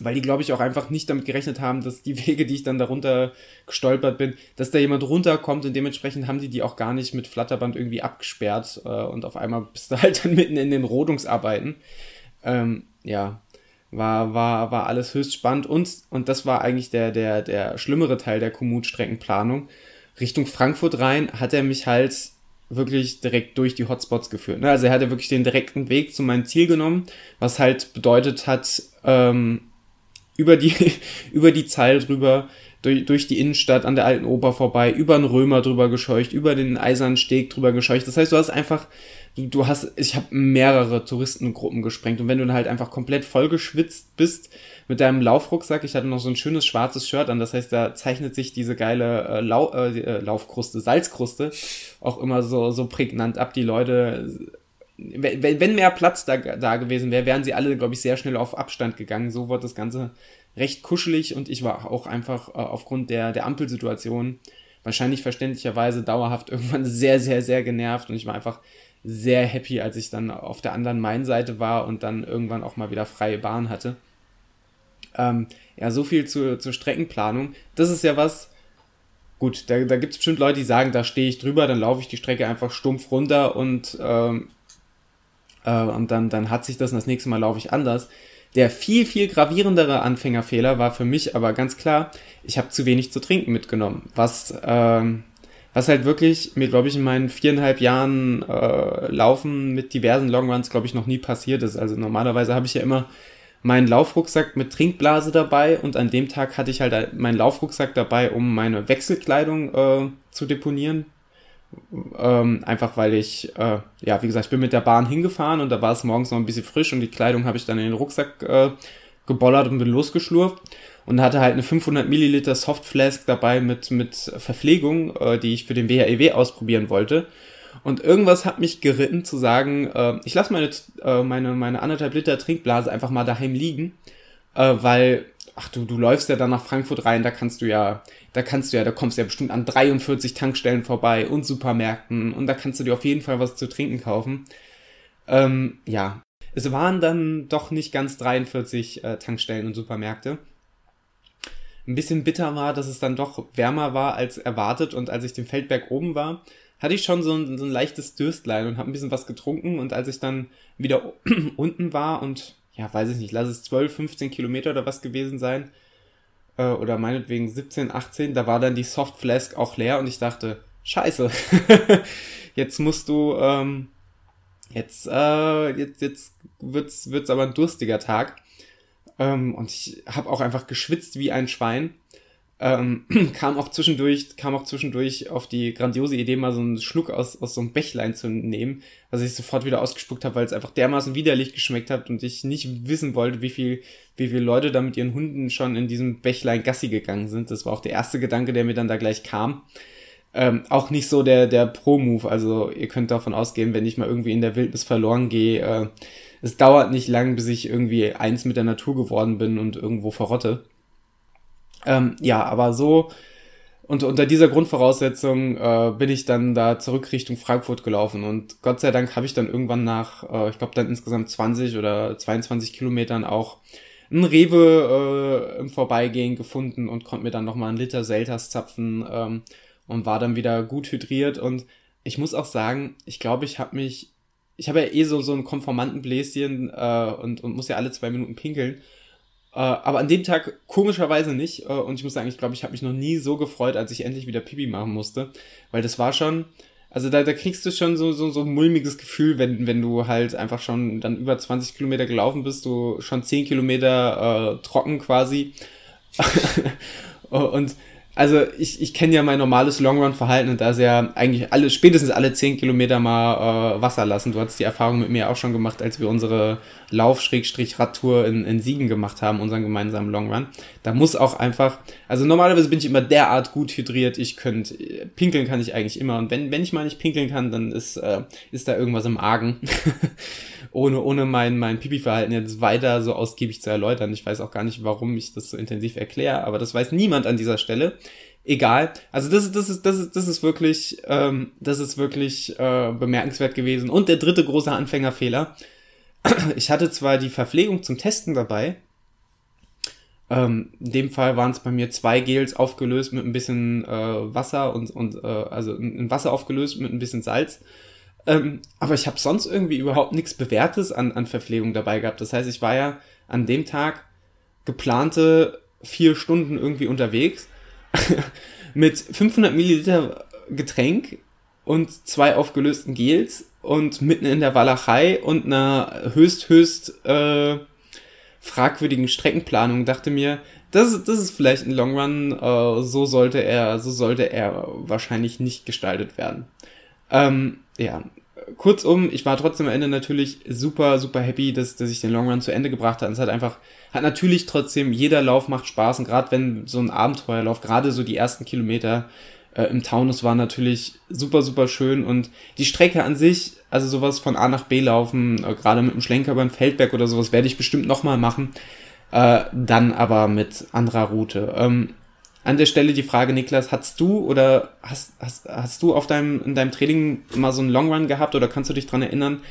[SPEAKER 1] weil die, glaube ich, auch einfach nicht damit gerechnet haben, dass die Wege, die ich dann darunter gestolpert bin, dass da jemand runterkommt und dementsprechend haben die die auch gar nicht mit Flatterband irgendwie abgesperrt äh, und auf einmal bist du halt dann mitten in den Rodungsarbeiten. Ähm, ja, war, war, war alles höchst spannend und, und das war eigentlich der, der, der schlimmere Teil der Komoot-Streckenplanung. Richtung Frankfurt rein hat er mich halt wirklich direkt durch die Hotspots geführt. Ne? Also er hatte wirklich den direkten Weg zu meinem Ziel genommen, was halt bedeutet hat, ähm, über die, über die Zeil drüber, durch, durch die Innenstadt an der alten Oper vorbei, über den Römer drüber gescheucht, über den Eisernen Steg drüber gescheucht. Das heißt, du hast einfach, du, hast, ich habe mehrere Touristengruppen gesprengt und wenn du dann halt einfach komplett vollgeschwitzt bist mit deinem Laufrucksack, ich hatte noch so ein schönes schwarzes Shirt an, das heißt, da zeichnet sich diese geile äh, Lau äh, äh Laufkruste, Salzkruste auch immer so, so prägnant ab. Die Leute wenn, wenn mehr Platz da, da gewesen wäre, wären sie alle, glaube ich, sehr schnell auf Abstand gegangen. So wurde das Ganze recht kuschelig und ich war auch einfach äh, aufgrund der, der Ampelsituation wahrscheinlich verständlicherweise dauerhaft irgendwann sehr, sehr, sehr genervt und ich war einfach sehr happy, als ich dann auf der anderen Main-Seite war und dann irgendwann auch mal wieder freie Bahn hatte. Ähm, ja, so viel zu, zur Streckenplanung. Das ist ja was, gut, da, da gibt es bestimmt Leute, die sagen, da stehe ich drüber, dann laufe ich die Strecke einfach stumpf runter und ähm, äh, und dann, dann hat sich das und das nächste Mal laufe ich anders. Der viel, viel gravierendere Anfängerfehler war für mich aber ganz klar, ich habe zu wenig zu trinken mitgenommen. Was, ähm, was halt wirklich mir, glaube ich, in meinen viereinhalb Jahren äh, Laufen mit diversen Longruns, glaube ich, noch nie passiert ist. Also normalerweise habe ich ja immer meinen Laufrucksack mit Trinkblase dabei und an dem Tag hatte ich halt meinen Laufrucksack dabei, um meine Wechselkleidung äh, zu deponieren, ähm, einfach weil ich, äh, ja, wie gesagt, ich bin mit der Bahn hingefahren und da war es morgens noch ein bisschen frisch und die Kleidung habe ich dann in den Rucksack äh, gebollert und bin losgeschlurft und hatte halt eine 500 Milliliter Softflask dabei mit, mit Verpflegung, äh, die ich für den WHEW e ausprobieren wollte. Und irgendwas hat mich geritten zu sagen, äh, ich lasse meine, äh, meine, meine anderthalb Liter Trinkblase einfach mal daheim liegen, äh, weil ach du, du läufst ja dann nach Frankfurt rein, da kannst du ja, da kannst du ja, da kommst du ja bestimmt an 43 Tankstellen vorbei und Supermärkten und da kannst du dir auf jeden Fall was zu trinken kaufen. Ähm, ja, es waren dann doch nicht ganz 43 äh, Tankstellen und Supermärkte. Ein bisschen bitter war, dass es dann doch wärmer war als erwartet und als ich den Feldberg oben war, hatte ich schon so ein, so ein leichtes Dürstlein und habe ein bisschen was getrunken und als ich dann wieder unten war und ja, weiß ich nicht, lass es 12, 15 Kilometer oder was gewesen sein. Äh, oder meinetwegen 17, 18. Da war dann die Soft Flask auch leer und ich dachte, scheiße, jetzt musst du, ähm, jetzt, äh, jetzt, jetzt wird's, wird's aber ein durstiger Tag. Ähm, und ich habe auch einfach geschwitzt wie ein Schwein. Ähm, kam auch zwischendurch, kam auch zwischendurch auf die grandiose Idee, mal so einen Schluck aus, aus so einem Bächlein zu nehmen, was ich sofort wieder ausgespuckt habe, weil es einfach dermaßen widerlich geschmeckt hat und ich nicht wissen wollte, wie viel, wie viele Leute da mit ihren Hunden schon in diesem Bächlein Gassi gegangen sind. Das war auch der erste Gedanke, der mir dann da gleich kam. Ähm, auch nicht so der, der Pro-Move. Also ihr könnt davon ausgehen, wenn ich mal irgendwie in der Wildnis verloren gehe, äh, es dauert nicht lang, bis ich irgendwie eins mit der Natur geworden bin und irgendwo verrotte. Ähm, ja, aber so und unter dieser Grundvoraussetzung äh, bin ich dann da zurück Richtung Frankfurt gelaufen und Gott sei Dank habe ich dann irgendwann nach, äh, ich glaube dann insgesamt 20 oder 22 Kilometern auch ein Rewe äh, im Vorbeigehen gefunden und konnte mir dann nochmal einen Liter Selters zapfen ähm, und war dann wieder gut hydriert und ich muss auch sagen, ich glaube, ich habe mich, ich habe ja eh so, so ein Konformantenbläschen äh, und, und muss ja alle zwei Minuten pinkeln äh, aber an dem Tag komischerweise nicht. Äh, und ich muss sagen, ich glaube, ich habe mich noch nie so gefreut, als ich endlich wieder Pipi machen musste. Weil das war schon, also da, da kriegst du schon so, so, so ein mulmiges Gefühl, wenn, wenn du halt einfach schon dann über 20 Kilometer gelaufen bist, du schon 10 Kilometer äh, trocken quasi. und also ich, ich kenne ja mein normales Longrun-Verhalten und da ist ja eigentlich alle, spätestens alle 10 Kilometer mal äh, Wasser lassen. Du hattest die Erfahrung mit mir auch schon gemacht, als wir unsere Lauf-Radtour in, in Siegen gemacht haben, unseren gemeinsamen Longrun. Da muss auch einfach, also normalerweise bin ich immer derart gut hydriert, ich könnte, pinkeln kann ich eigentlich immer. Und wenn, wenn ich mal nicht pinkeln kann, dann ist, äh, ist da irgendwas im Argen. ohne, ohne mein, mein Pipi-Verhalten jetzt weiter so ausgiebig zu erläutern. Ich weiß auch gar nicht, warum ich das so intensiv erkläre, aber das weiß niemand an dieser Stelle egal. Also das ist, das ist, das ist, das ist wirklich, ähm, das ist wirklich äh, bemerkenswert gewesen. Und der dritte große Anfängerfehler. Ich hatte zwar die Verpflegung zum Testen dabei. Ähm, in dem Fall waren es bei mir zwei Gels aufgelöst mit ein bisschen äh, Wasser und, und äh, also in Wasser aufgelöst mit ein bisschen Salz. Ähm, aber ich habe sonst irgendwie überhaupt nichts Bewährtes an, an Verpflegung dabei gehabt. Das heißt, ich war ja an dem Tag geplante vier Stunden irgendwie unterwegs mit 500 Milliliter Getränk und zwei aufgelösten Gels und mitten in der Walachei und einer höchst, höchst äh, fragwürdigen Streckenplanung dachte mir, das, das ist vielleicht ein Long Run, äh, so sollte er, so sollte er wahrscheinlich nicht gestaltet werden. Ähm, ja, kurzum, ich war trotzdem am Ende natürlich super, super happy, dass, dass ich den Long Run zu Ende gebracht habe. Und es hat einfach, hat natürlich trotzdem, jeder Lauf macht Spaß. Und gerade wenn so ein Abenteuerlauf, gerade so die ersten Kilometer äh, im Taunus war natürlich super, super schön. Und die Strecke an sich, also sowas von A nach B laufen, äh, gerade mit dem Schlenker über den Feldberg oder sowas, werde ich bestimmt nochmal machen. Äh, dann aber mit anderer Route. Ähm, an der Stelle die Frage, Niklas, hast du oder hast, hast, hast du auf deinem, in deinem Training mal so einen Long Run gehabt oder kannst du dich dran erinnern,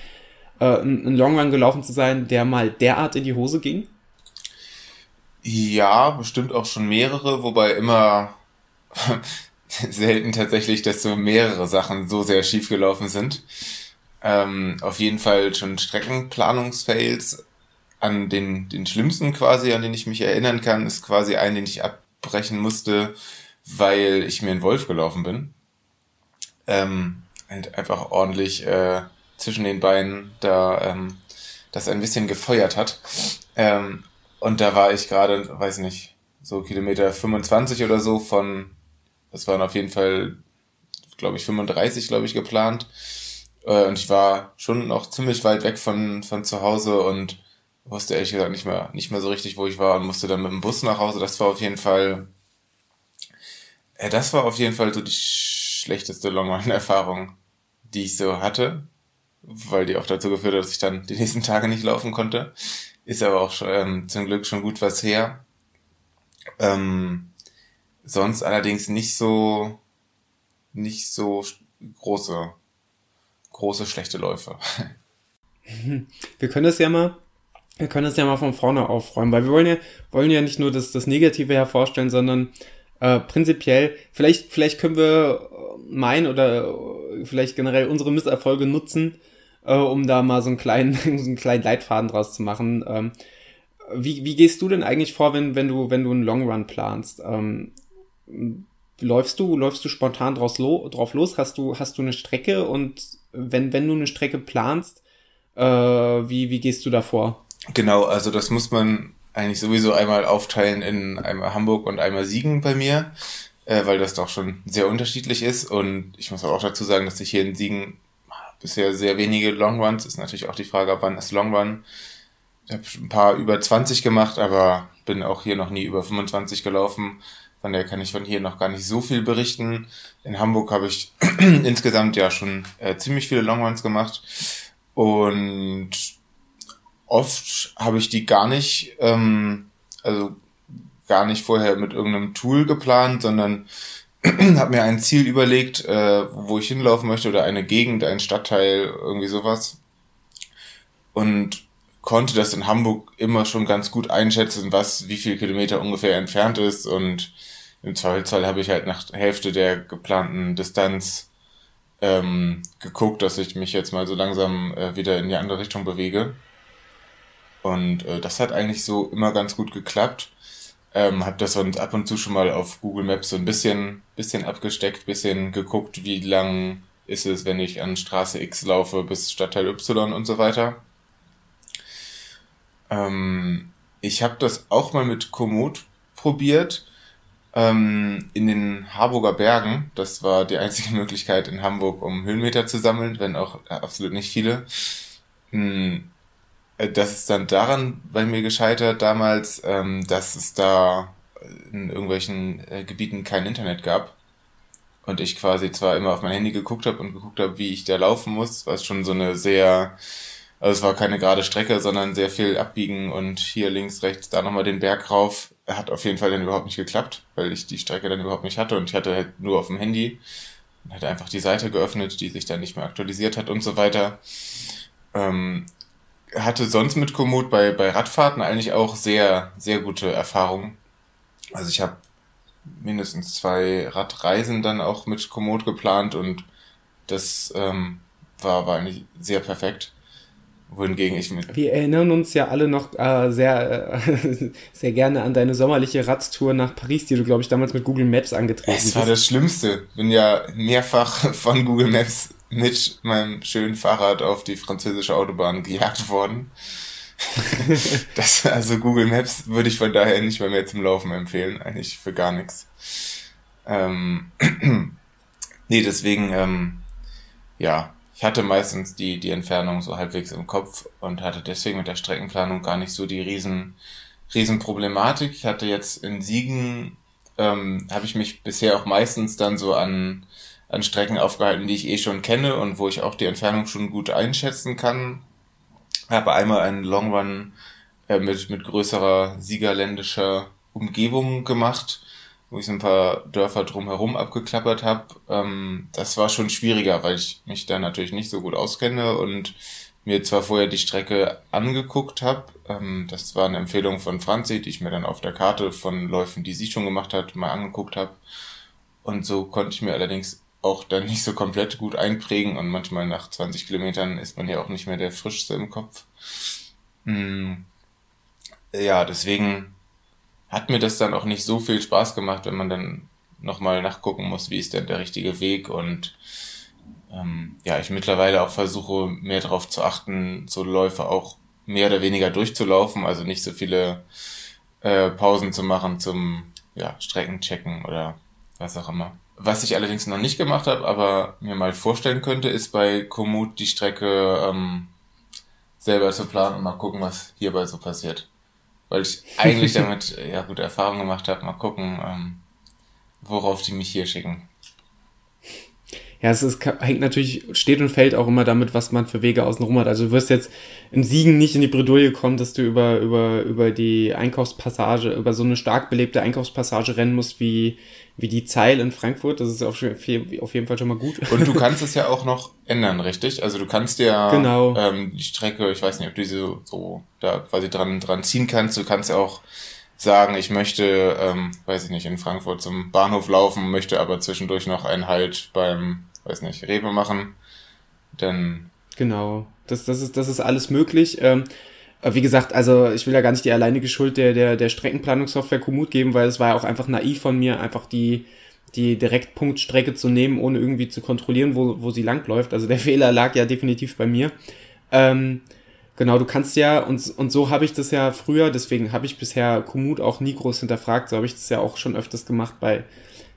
[SPEAKER 1] äh, einen Long Run gelaufen zu sein, der mal derart in die Hose ging?
[SPEAKER 2] Ja, bestimmt auch schon mehrere, wobei immer selten tatsächlich, dass so mehrere Sachen so sehr schief gelaufen sind. Ähm, auf jeden Fall schon Streckenplanungsfails. An den, den schlimmsten quasi, an den ich mich erinnern kann, ist quasi ein, den ich ab abbrechen musste, weil ich mir einen Wolf gelaufen bin. Ähm, und einfach ordentlich äh, zwischen den Beinen da ähm, das ein bisschen gefeuert hat. Ähm, und da war ich gerade, weiß nicht, so Kilometer 25 oder so von, das waren auf jeden Fall, glaube ich, 35, glaube ich, geplant. Äh, und ich war schon noch ziemlich weit weg von, von zu Hause und wusste ehrlich gesagt nicht mehr, nicht mehr so richtig, wo ich war und musste dann mit dem Bus nach Hause. Das war auf jeden Fall, äh, das war auf jeden Fall so die schlechteste Longrun-Erfahrung, die ich so hatte, weil die auch dazu geführt hat, dass ich dann die nächsten Tage nicht laufen konnte. Ist aber auch schon, ähm, zum Glück schon gut was her. Ähm, sonst allerdings nicht so, nicht so große, große schlechte Läufe.
[SPEAKER 1] Wir können das ja mal wir können das ja mal von vorne aufräumen, weil wir wollen ja, wollen ja nicht nur das, das Negative hervorstellen, sondern äh, prinzipiell, vielleicht, vielleicht können wir mein oder vielleicht generell unsere Misserfolge nutzen, äh, um da mal so einen kleinen, so einen kleinen Leitfaden draus zu machen. Ähm, wie, wie gehst du denn eigentlich vor, wenn, wenn du, wenn du einen Long Run planst? Ähm, läufst du, läufst du spontan draus lo, drauf los? Hast du, hast du eine Strecke und wenn, wenn du eine Strecke planst, äh, wie, wie gehst du da vor?
[SPEAKER 2] Genau, also das muss man eigentlich sowieso einmal aufteilen in einmal Hamburg und einmal Siegen bei mir, äh, weil das doch schon sehr unterschiedlich ist. Und ich muss auch dazu sagen, dass ich hier in Siegen bisher sehr wenige Long Runs, ist natürlich auch die Frage, wann ist Long Run. Ich habe ein paar über 20 gemacht, aber bin auch hier noch nie über 25 gelaufen. Von daher kann ich von hier noch gar nicht so viel berichten. In Hamburg habe ich insgesamt ja schon äh, ziemlich viele Long Runs gemacht. Und oft habe ich die gar nicht, ähm, also gar nicht vorher mit irgendeinem Tool geplant, sondern habe mir ein Ziel überlegt, äh, wo ich hinlaufen möchte oder eine Gegend, ein Stadtteil, irgendwie sowas. Und konnte das in Hamburg immer schon ganz gut einschätzen, was wie viel Kilometer ungefähr entfernt ist und im Zweifelsfall habe ich halt nach Hälfte der geplanten Distanz ähm, geguckt, dass ich mich jetzt mal so langsam äh, wieder in die andere Richtung bewege. Und äh, das hat eigentlich so immer ganz gut geklappt. Ähm, hab das sonst ab und zu schon mal auf Google Maps so ein bisschen, bisschen abgesteckt, bisschen geguckt, wie lang ist es, wenn ich an Straße X laufe bis Stadtteil Y und so weiter. Ähm, ich habe das auch mal mit Komoot probiert ähm, in den Harburger Bergen. Das war die einzige Möglichkeit in Hamburg, um Höhenmeter zu sammeln, wenn auch absolut nicht viele. Hm, äh, das ist dann daran bei mir gescheitert damals, ähm, dass es da in irgendwelchen äh, Gebieten kein Internet gab. Und ich quasi zwar immer auf mein Handy geguckt habe und geguckt habe, wie ich da laufen muss, was schon so eine sehr also es war keine gerade Strecke, sondern sehr viel abbiegen und hier links, rechts, da nochmal den Berg rauf. Hat auf jeden Fall dann überhaupt nicht geklappt, weil ich die Strecke dann überhaupt nicht hatte und ich hatte halt nur auf dem Handy und hatte einfach die Seite geöffnet, die sich dann nicht mehr aktualisiert hat und so weiter. Ähm, hatte sonst mit Komoot bei, bei Radfahrten eigentlich auch sehr, sehr gute Erfahrungen. Also ich habe mindestens zwei Radreisen dann auch mit Komoot geplant und das ähm, war, war eigentlich sehr perfekt wohingegen ich mit.
[SPEAKER 1] Wir erinnern uns ja alle noch äh, sehr, äh, sehr gerne an deine sommerliche Radtour nach Paris, die du, glaube ich, damals mit Google Maps angetreten
[SPEAKER 2] hast. Es war das Schlimmste. Bin ja mehrfach von Google Maps mit meinem schönen Fahrrad auf die französische Autobahn gejagt worden. das, also Google Maps würde ich von daher nicht mehr, mehr zum Laufen empfehlen, eigentlich für gar nichts. Ähm, nee, deswegen, ähm, ja, ich hatte meistens die, die Entfernung so halbwegs im Kopf und hatte deswegen mit der Streckenplanung gar nicht so die riesen, riesen Problematik. Ich hatte jetzt in Siegen, ähm, habe ich mich bisher auch meistens dann so an, an Strecken aufgehalten, die ich eh schon kenne und wo ich auch die Entfernung schon gut einschätzen kann. Habe einmal einen Long Run äh, mit, mit größerer siegerländischer Umgebung gemacht wo ich so ein paar Dörfer drumherum abgeklappert habe, ähm, das war schon schwieriger, weil ich mich da natürlich nicht so gut auskenne und mir zwar vorher die Strecke angeguckt habe, ähm, das war eine Empfehlung von Franzi, die ich mir dann auf der Karte von Läufen, die sie schon gemacht hat, mal angeguckt habe. Und so konnte ich mir allerdings auch dann nicht so komplett gut einprägen und manchmal nach 20 Kilometern ist man ja auch nicht mehr der frischste im Kopf. Hm. Ja, deswegen hat mir das dann auch nicht so viel Spaß gemacht, wenn man dann nochmal nachgucken muss, wie ist denn der richtige Weg und ähm, ja, ich mittlerweile auch versuche, mehr darauf zu achten, so Läufe auch mehr oder weniger durchzulaufen, also nicht so viele äh, Pausen zu machen zum ja, Streckenchecken oder was auch immer. Was ich allerdings noch nicht gemacht habe, aber mir mal vorstellen könnte, ist bei Komoot die Strecke ähm, selber zu planen und mal gucken, was hierbei so passiert weil ich eigentlich damit ja gute Erfahrungen gemacht habe. Mal gucken, ähm, worauf die mich hier schicken.
[SPEAKER 1] Ja, es ist, hängt natürlich, steht und fällt auch immer damit, was man für Wege außenrum hat. Also du wirst jetzt im Siegen nicht in die Bredouille kommen, dass du über, über, über die Einkaufspassage, über so eine stark belebte Einkaufspassage rennen musst wie, wie die Zeil in Frankfurt. Das ist auf, auf jeden Fall schon mal gut.
[SPEAKER 2] Und du kannst es ja auch noch ändern, richtig? Also du kannst ja
[SPEAKER 1] genau.
[SPEAKER 2] ähm, die Strecke, ich weiß nicht, ob du sie so, so da quasi dran, dran ziehen kannst. Du kannst ja auch sagen, ich möchte, ähm, weiß ich nicht, in Frankfurt zum Bahnhof laufen, möchte aber zwischendurch noch einen Halt beim, weiß nicht, Rewe machen. Dann
[SPEAKER 1] Genau. Das, das, ist, das ist alles möglich. Ähm, wie gesagt, also ich will ja gar nicht die alleinige Schuld der, der, der Streckenplanungssoftware Komoot geben, weil es war ja auch einfach naiv von mir, einfach die, die Direktpunktstrecke zu nehmen, ohne irgendwie zu kontrollieren, wo, wo sie langläuft. Also der Fehler lag ja definitiv bei mir. Ähm, genau, du kannst ja, und, und so habe ich das ja früher, deswegen habe ich bisher Komoot auch nie groß hinterfragt, so habe ich das ja auch schon öfters gemacht bei,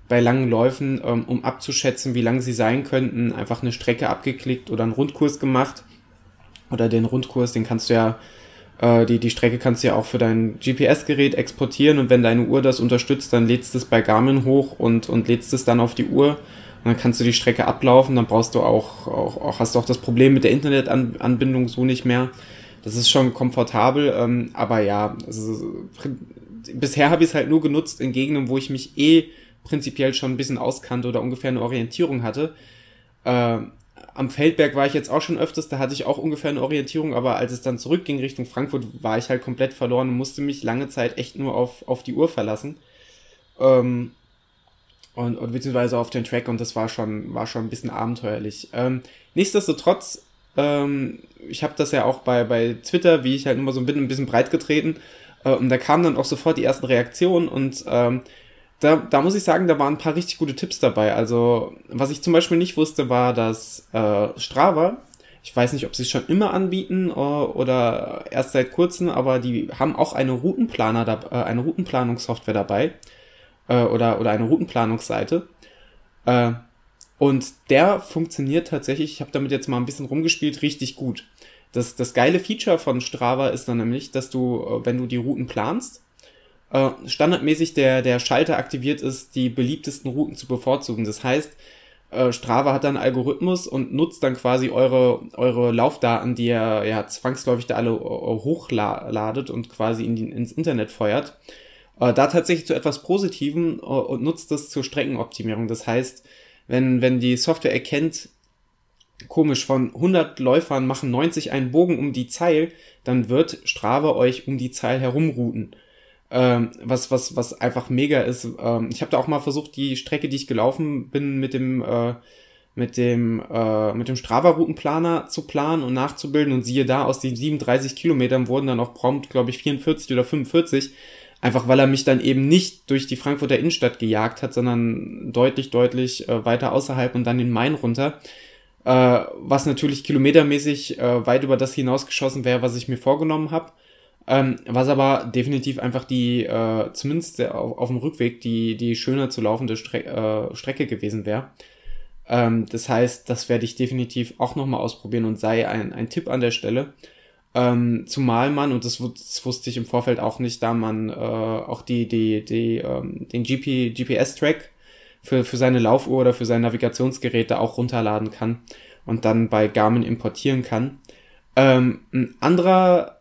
[SPEAKER 1] bei langen Läufen, ähm, um abzuschätzen, wie lang sie sein könnten, einfach eine Strecke abgeklickt oder einen Rundkurs gemacht. Oder den Rundkurs, den kannst du ja äh, die, die Strecke kannst du ja auch für dein GPS-Gerät exportieren und wenn deine Uhr das unterstützt, dann lädst du es bei Garmin hoch und, und lädst es dann auf die Uhr und dann kannst du die Strecke ablaufen, dann brauchst du auch, auch, auch hast du auch das Problem mit der Internetanbindung so nicht mehr. Das ist schon komfortabel, ähm, aber ja, also, bisher habe ich es halt nur genutzt in Gegenden, wo ich mich eh prinzipiell schon ein bisschen auskannte oder ungefähr eine Orientierung hatte. Äh, am Feldberg war ich jetzt auch schon öfters, da hatte ich auch ungefähr eine Orientierung, aber als es dann zurückging Richtung Frankfurt, war ich halt komplett verloren und musste mich lange Zeit echt nur auf, auf die Uhr verlassen. Ähm, und, und beziehungsweise auf den Track und das war schon, war schon ein bisschen abenteuerlich. Ähm, nichtsdestotrotz, ähm, ich habe das ja auch bei, bei Twitter, wie ich halt immer so bin, ein bisschen breit getreten. Äh, und da kamen dann auch sofort die ersten Reaktionen und ähm, da, da muss ich sagen, da waren ein paar richtig gute Tipps dabei. Also, was ich zum Beispiel nicht wusste, war, dass äh, Strava, ich weiß nicht, ob sie es schon immer anbieten äh, oder erst seit kurzem, aber die haben auch eine Routenplaner, äh, eine Routenplanungssoftware dabei äh, oder, oder eine Routenplanungsseite. Äh, und der funktioniert tatsächlich, ich habe damit jetzt mal ein bisschen rumgespielt, richtig gut. Das, das geile Feature von Strava ist dann nämlich, dass du, äh, wenn du die Routen planst, äh, standardmäßig der, der Schalter aktiviert ist, die beliebtesten Routen zu bevorzugen. Das heißt, äh, Strava hat dann einen Algorithmus und nutzt dann quasi eure, eure Laufdaten, die ihr ja zwangsläufig da alle äh, hochladet und quasi in die, ins Internet feuert, äh, da tatsächlich zu etwas Positivem äh, und nutzt das zur Streckenoptimierung. Das heißt, wenn, wenn die Software erkennt, komisch, von 100 Läufern machen 90 einen Bogen um die Zeil, dann wird Strava euch um die Zeil herumrouten ähm, was, was, was einfach mega ist. Ähm, ich habe da auch mal versucht, die Strecke, die ich gelaufen bin, mit dem, äh, mit dem, äh, mit dem Strava-Routenplaner zu planen und nachzubilden und siehe da, aus den 37 Kilometern wurden dann auch prompt, glaube ich, 44 oder 45. Einfach weil er mich dann eben nicht durch die Frankfurter Innenstadt gejagt hat, sondern deutlich, deutlich äh, weiter außerhalb und dann in Main runter. Äh, was natürlich kilometermäßig äh, weit über das hinausgeschossen wäre, was ich mir vorgenommen habe. Ähm, was aber definitiv einfach die, äh, zumindest auf, auf dem Rückweg, die, die schöner zu laufende Stre äh, Strecke gewesen wäre. Ähm, das heißt, das werde ich definitiv auch nochmal ausprobieren und sei ein, ein Tipp an der Stelle. Ähm, zumal man, und das, das, wusste ich im Vorfeld auch nicht, da man äh, auch die, die, die, ähm, den GP, GPS-Track für, für seine Laufuhr oder für sein Navigationsgerät auch runterladen kann und dann bei Garmin importieren kann. Ähm, ein anderer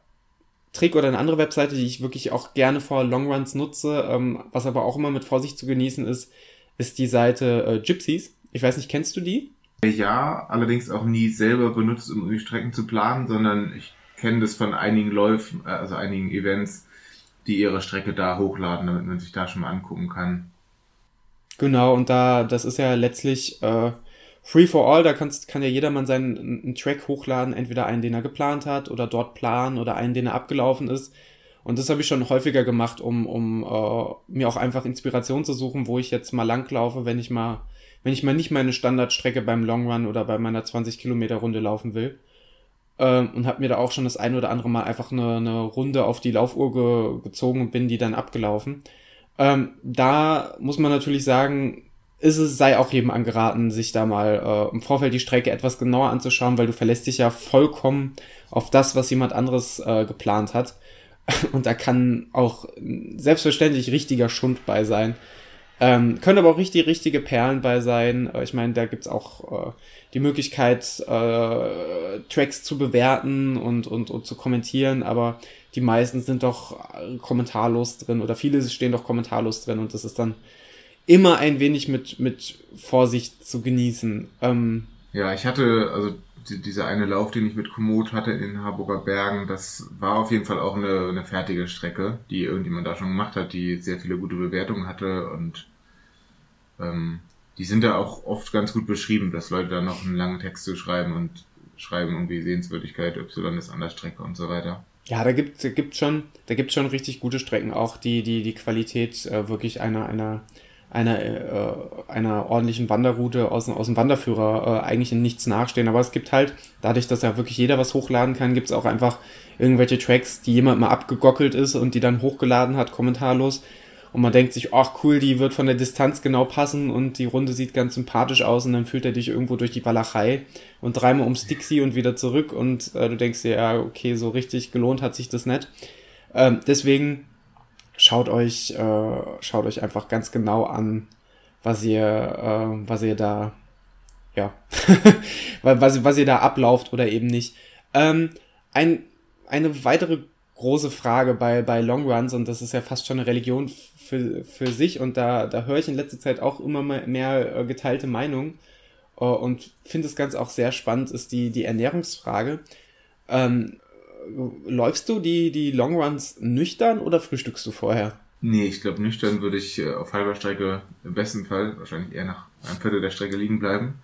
[SPEAKER 1] Trick oder eine andere Webseite, die ich wirklich auch gerne vor Longruns nutze, ähm, was aber auch immer mit Vorsicht zu genießen ist, ist die Seite äh, Gypsies. Ich weiß nicht, kennst du die?
[SPEAKER 2] Ja, allerdings auch nie selber benutzt, um die Strecken zu planen, sondern ich kenne das von einigen Läufen, äh, also einigen Events, die ihre Strecke da hochladen, damit man sich da schon mal angucken kann.
[SPEAKER 1] Genau, und da, das ist ja letztlich äh, Free for All, da kannst, kann ja jedermann seinen einen Track hochladen, entweder einen, den er geplant hat oder dort planen oder einen, den er abgelaufen ist. Und das habe ich schon häufiger gemacht, um, um äh, mir auch einfach Inspiration zu suchen, wo ich jetzt mal langlaufe, wenn ich mal, wenn ich mal nicht meine Standardstrecke beim Long Run oder bei meiner 20 Kilometer Runde laufen will. Ähm, und habe mir da auch schon das ein oder andere Mal einfach eine, eine Runde auf die Laufuhr ge gezogen und bin die dann abgelaufen. Ähm, da muss man natürlich sagen, ist es, sei auch jedem angeraten, sich da mal äh, im Vorfeld die Strecke etwas genauer anzuschauen, weil du verlässt dich ja vollkommen auf das, was jemand anderes äh, geplant hat. Und da kann auch selbstverständlich richtiger Schund bei sein. Ähm, können aber auch richtig, richtige Perlen bei sein. Äh, ich meine, da gibt's auch äh, die Möglichkeit, äh, Tracks zu bewerten und, und, und zu kommentieren, aber die meisten sind doch äh, kommentarlos drin oder viele stehen doch kommentarlos drin und das ist dann immer ein wenig mit, mit Vorsicht zu genießen. Ähm,
[SPEAKER 2] ja, ich hatte, also die, dieser eine Lauf, den ich mit Komoot hatte in den Harburger Bergen, das war auf jeden Fall auch eine, eine fertige Strecke, die irgendjemand da schon gemacht hat, die sehr viele gute Bewertungen hatte und ähm, die sind da auch oft ganz gut beschrieben, dass Leute da noch einen langen Text zu schreiben und schreiben, irgendwie Sehenswürdigkeit, Y ist an der Strecke und so weiter.
[SPEAKER 1] Ja, da gibt da gibt schon, da gibt schon richtig gute Strecken, auch die die die Qualität äh, wirklich einer einer einer äh, einer ordentlichen Wanderroute aus, aus dem Wanderführer äh, eigentlich in nichts nachstehen. Aber es gibt halt, dadurch, dass ja wirklich jeder was hochladen kann, gibt es auch einfach irgendwelche Tracks, die jemand mal abgegockelt ist und die dann hochgeladen hat, kommentarlos. Und man denkt sich, ach cool, die wird von der Distanz genau passen und die Runde sieht ganz sympathisch aus und dann führt er dich irgendwo durch die Walachei und dreimal ums Dixie und wieder zurück und äh, du denkst dir, ja, okay, so richtig gelohnt hat sich das nicht. Ähm, deswegen schaut euch, äh, schaut euch einfach ganz genau an, was ihr, äh, was ihr da, ja, was, was ihr da ablauft oder eben nicht. Ähm, ein, eine weitere große Frage bei, bei Long Runs, und das ist ja fast schon eine Religion für, für sich, und da, da höre ich in letzter Zeit auch immer mehr äh, geteilte Meinungen äh, und finde es ganz auch sehr spannend, ist die, die Ernährungsfrage. Ähm, läufst du die, die Long Runs nüchtern oder frühstückst du vorher?
[SPEAKER 2] Nee, ich glaube, nüchtern würde ich äh, auf halber Strecke im besten Fall wahrscheinlich eher nach einem Viertel der Strecke liegen bleiben.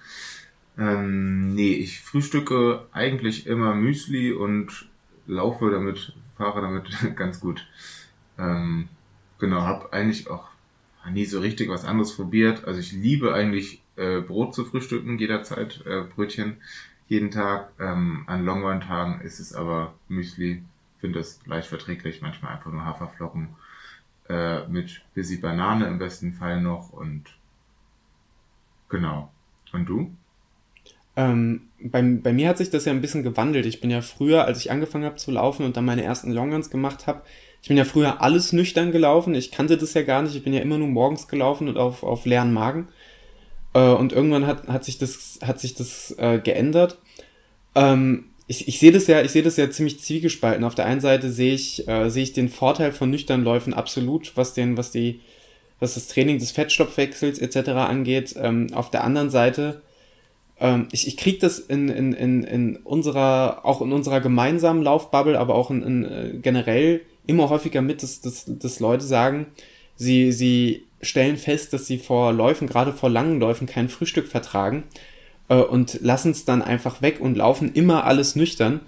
[SPEAKER 2] Ähm, nee, ich frühstücke eigentlich immer Müsli und laufe damit, fahre damit ganz gut. Ähm, genau, habe eigentlich auch nie so richtig was anderes probiert. Also ich liebe eigentlich äh, Brot zu frühstücken jederzeit, äh, Brötchen jeden Tag. Ähm, an Longrun-Tagen ist es aber Müsli. Finde es leicht verträglich. Manchmal einfach nur Haferflocken äh, mit Busy Banane im besten Fall noch und genau. Und du?
[SPEAKER 1] Ähm, bei, bei mir hat sich das ja ein bisschen gewandelt. Ich bin ja früher, als ich angefangen habe zu laufen und dann meine ersten Longruns gemacht habe, ich bin ja früher alles nüchtern gelaufen. Ich kannte das ja gar nicht. Ich bin ja immer nur morgens gelaufen und auf, auf leeren Magen. Äh, und irgendwann hat, hat sich das, hat sich das äh, geändert. Ähm, ich, ich sehe das ja, ich sehe das ja ziemlich zwiegespalten. Auf der einen Seite sehe ich, äh, sehe ich den Vorteil von nüchtern Läufen absolut, was den, was die, was das Training des Fettstoffwechsels etc. angeht. Ähm, auf der anderen Seite, ähm, ich, ich kriege das in, in, in, in unserer, auch in unserer gemeinsamen Laufbubble, aber auch in, in äh, generell immer häufiger mit, dass, dass, dass Leute sagen, sie, sie stellen fest, dass sie vor Läufen, gerade vor langen Läufen, kein Frühstück vertragen äh, und lassen es dann einfach weg und laufen immer alles nüchtern,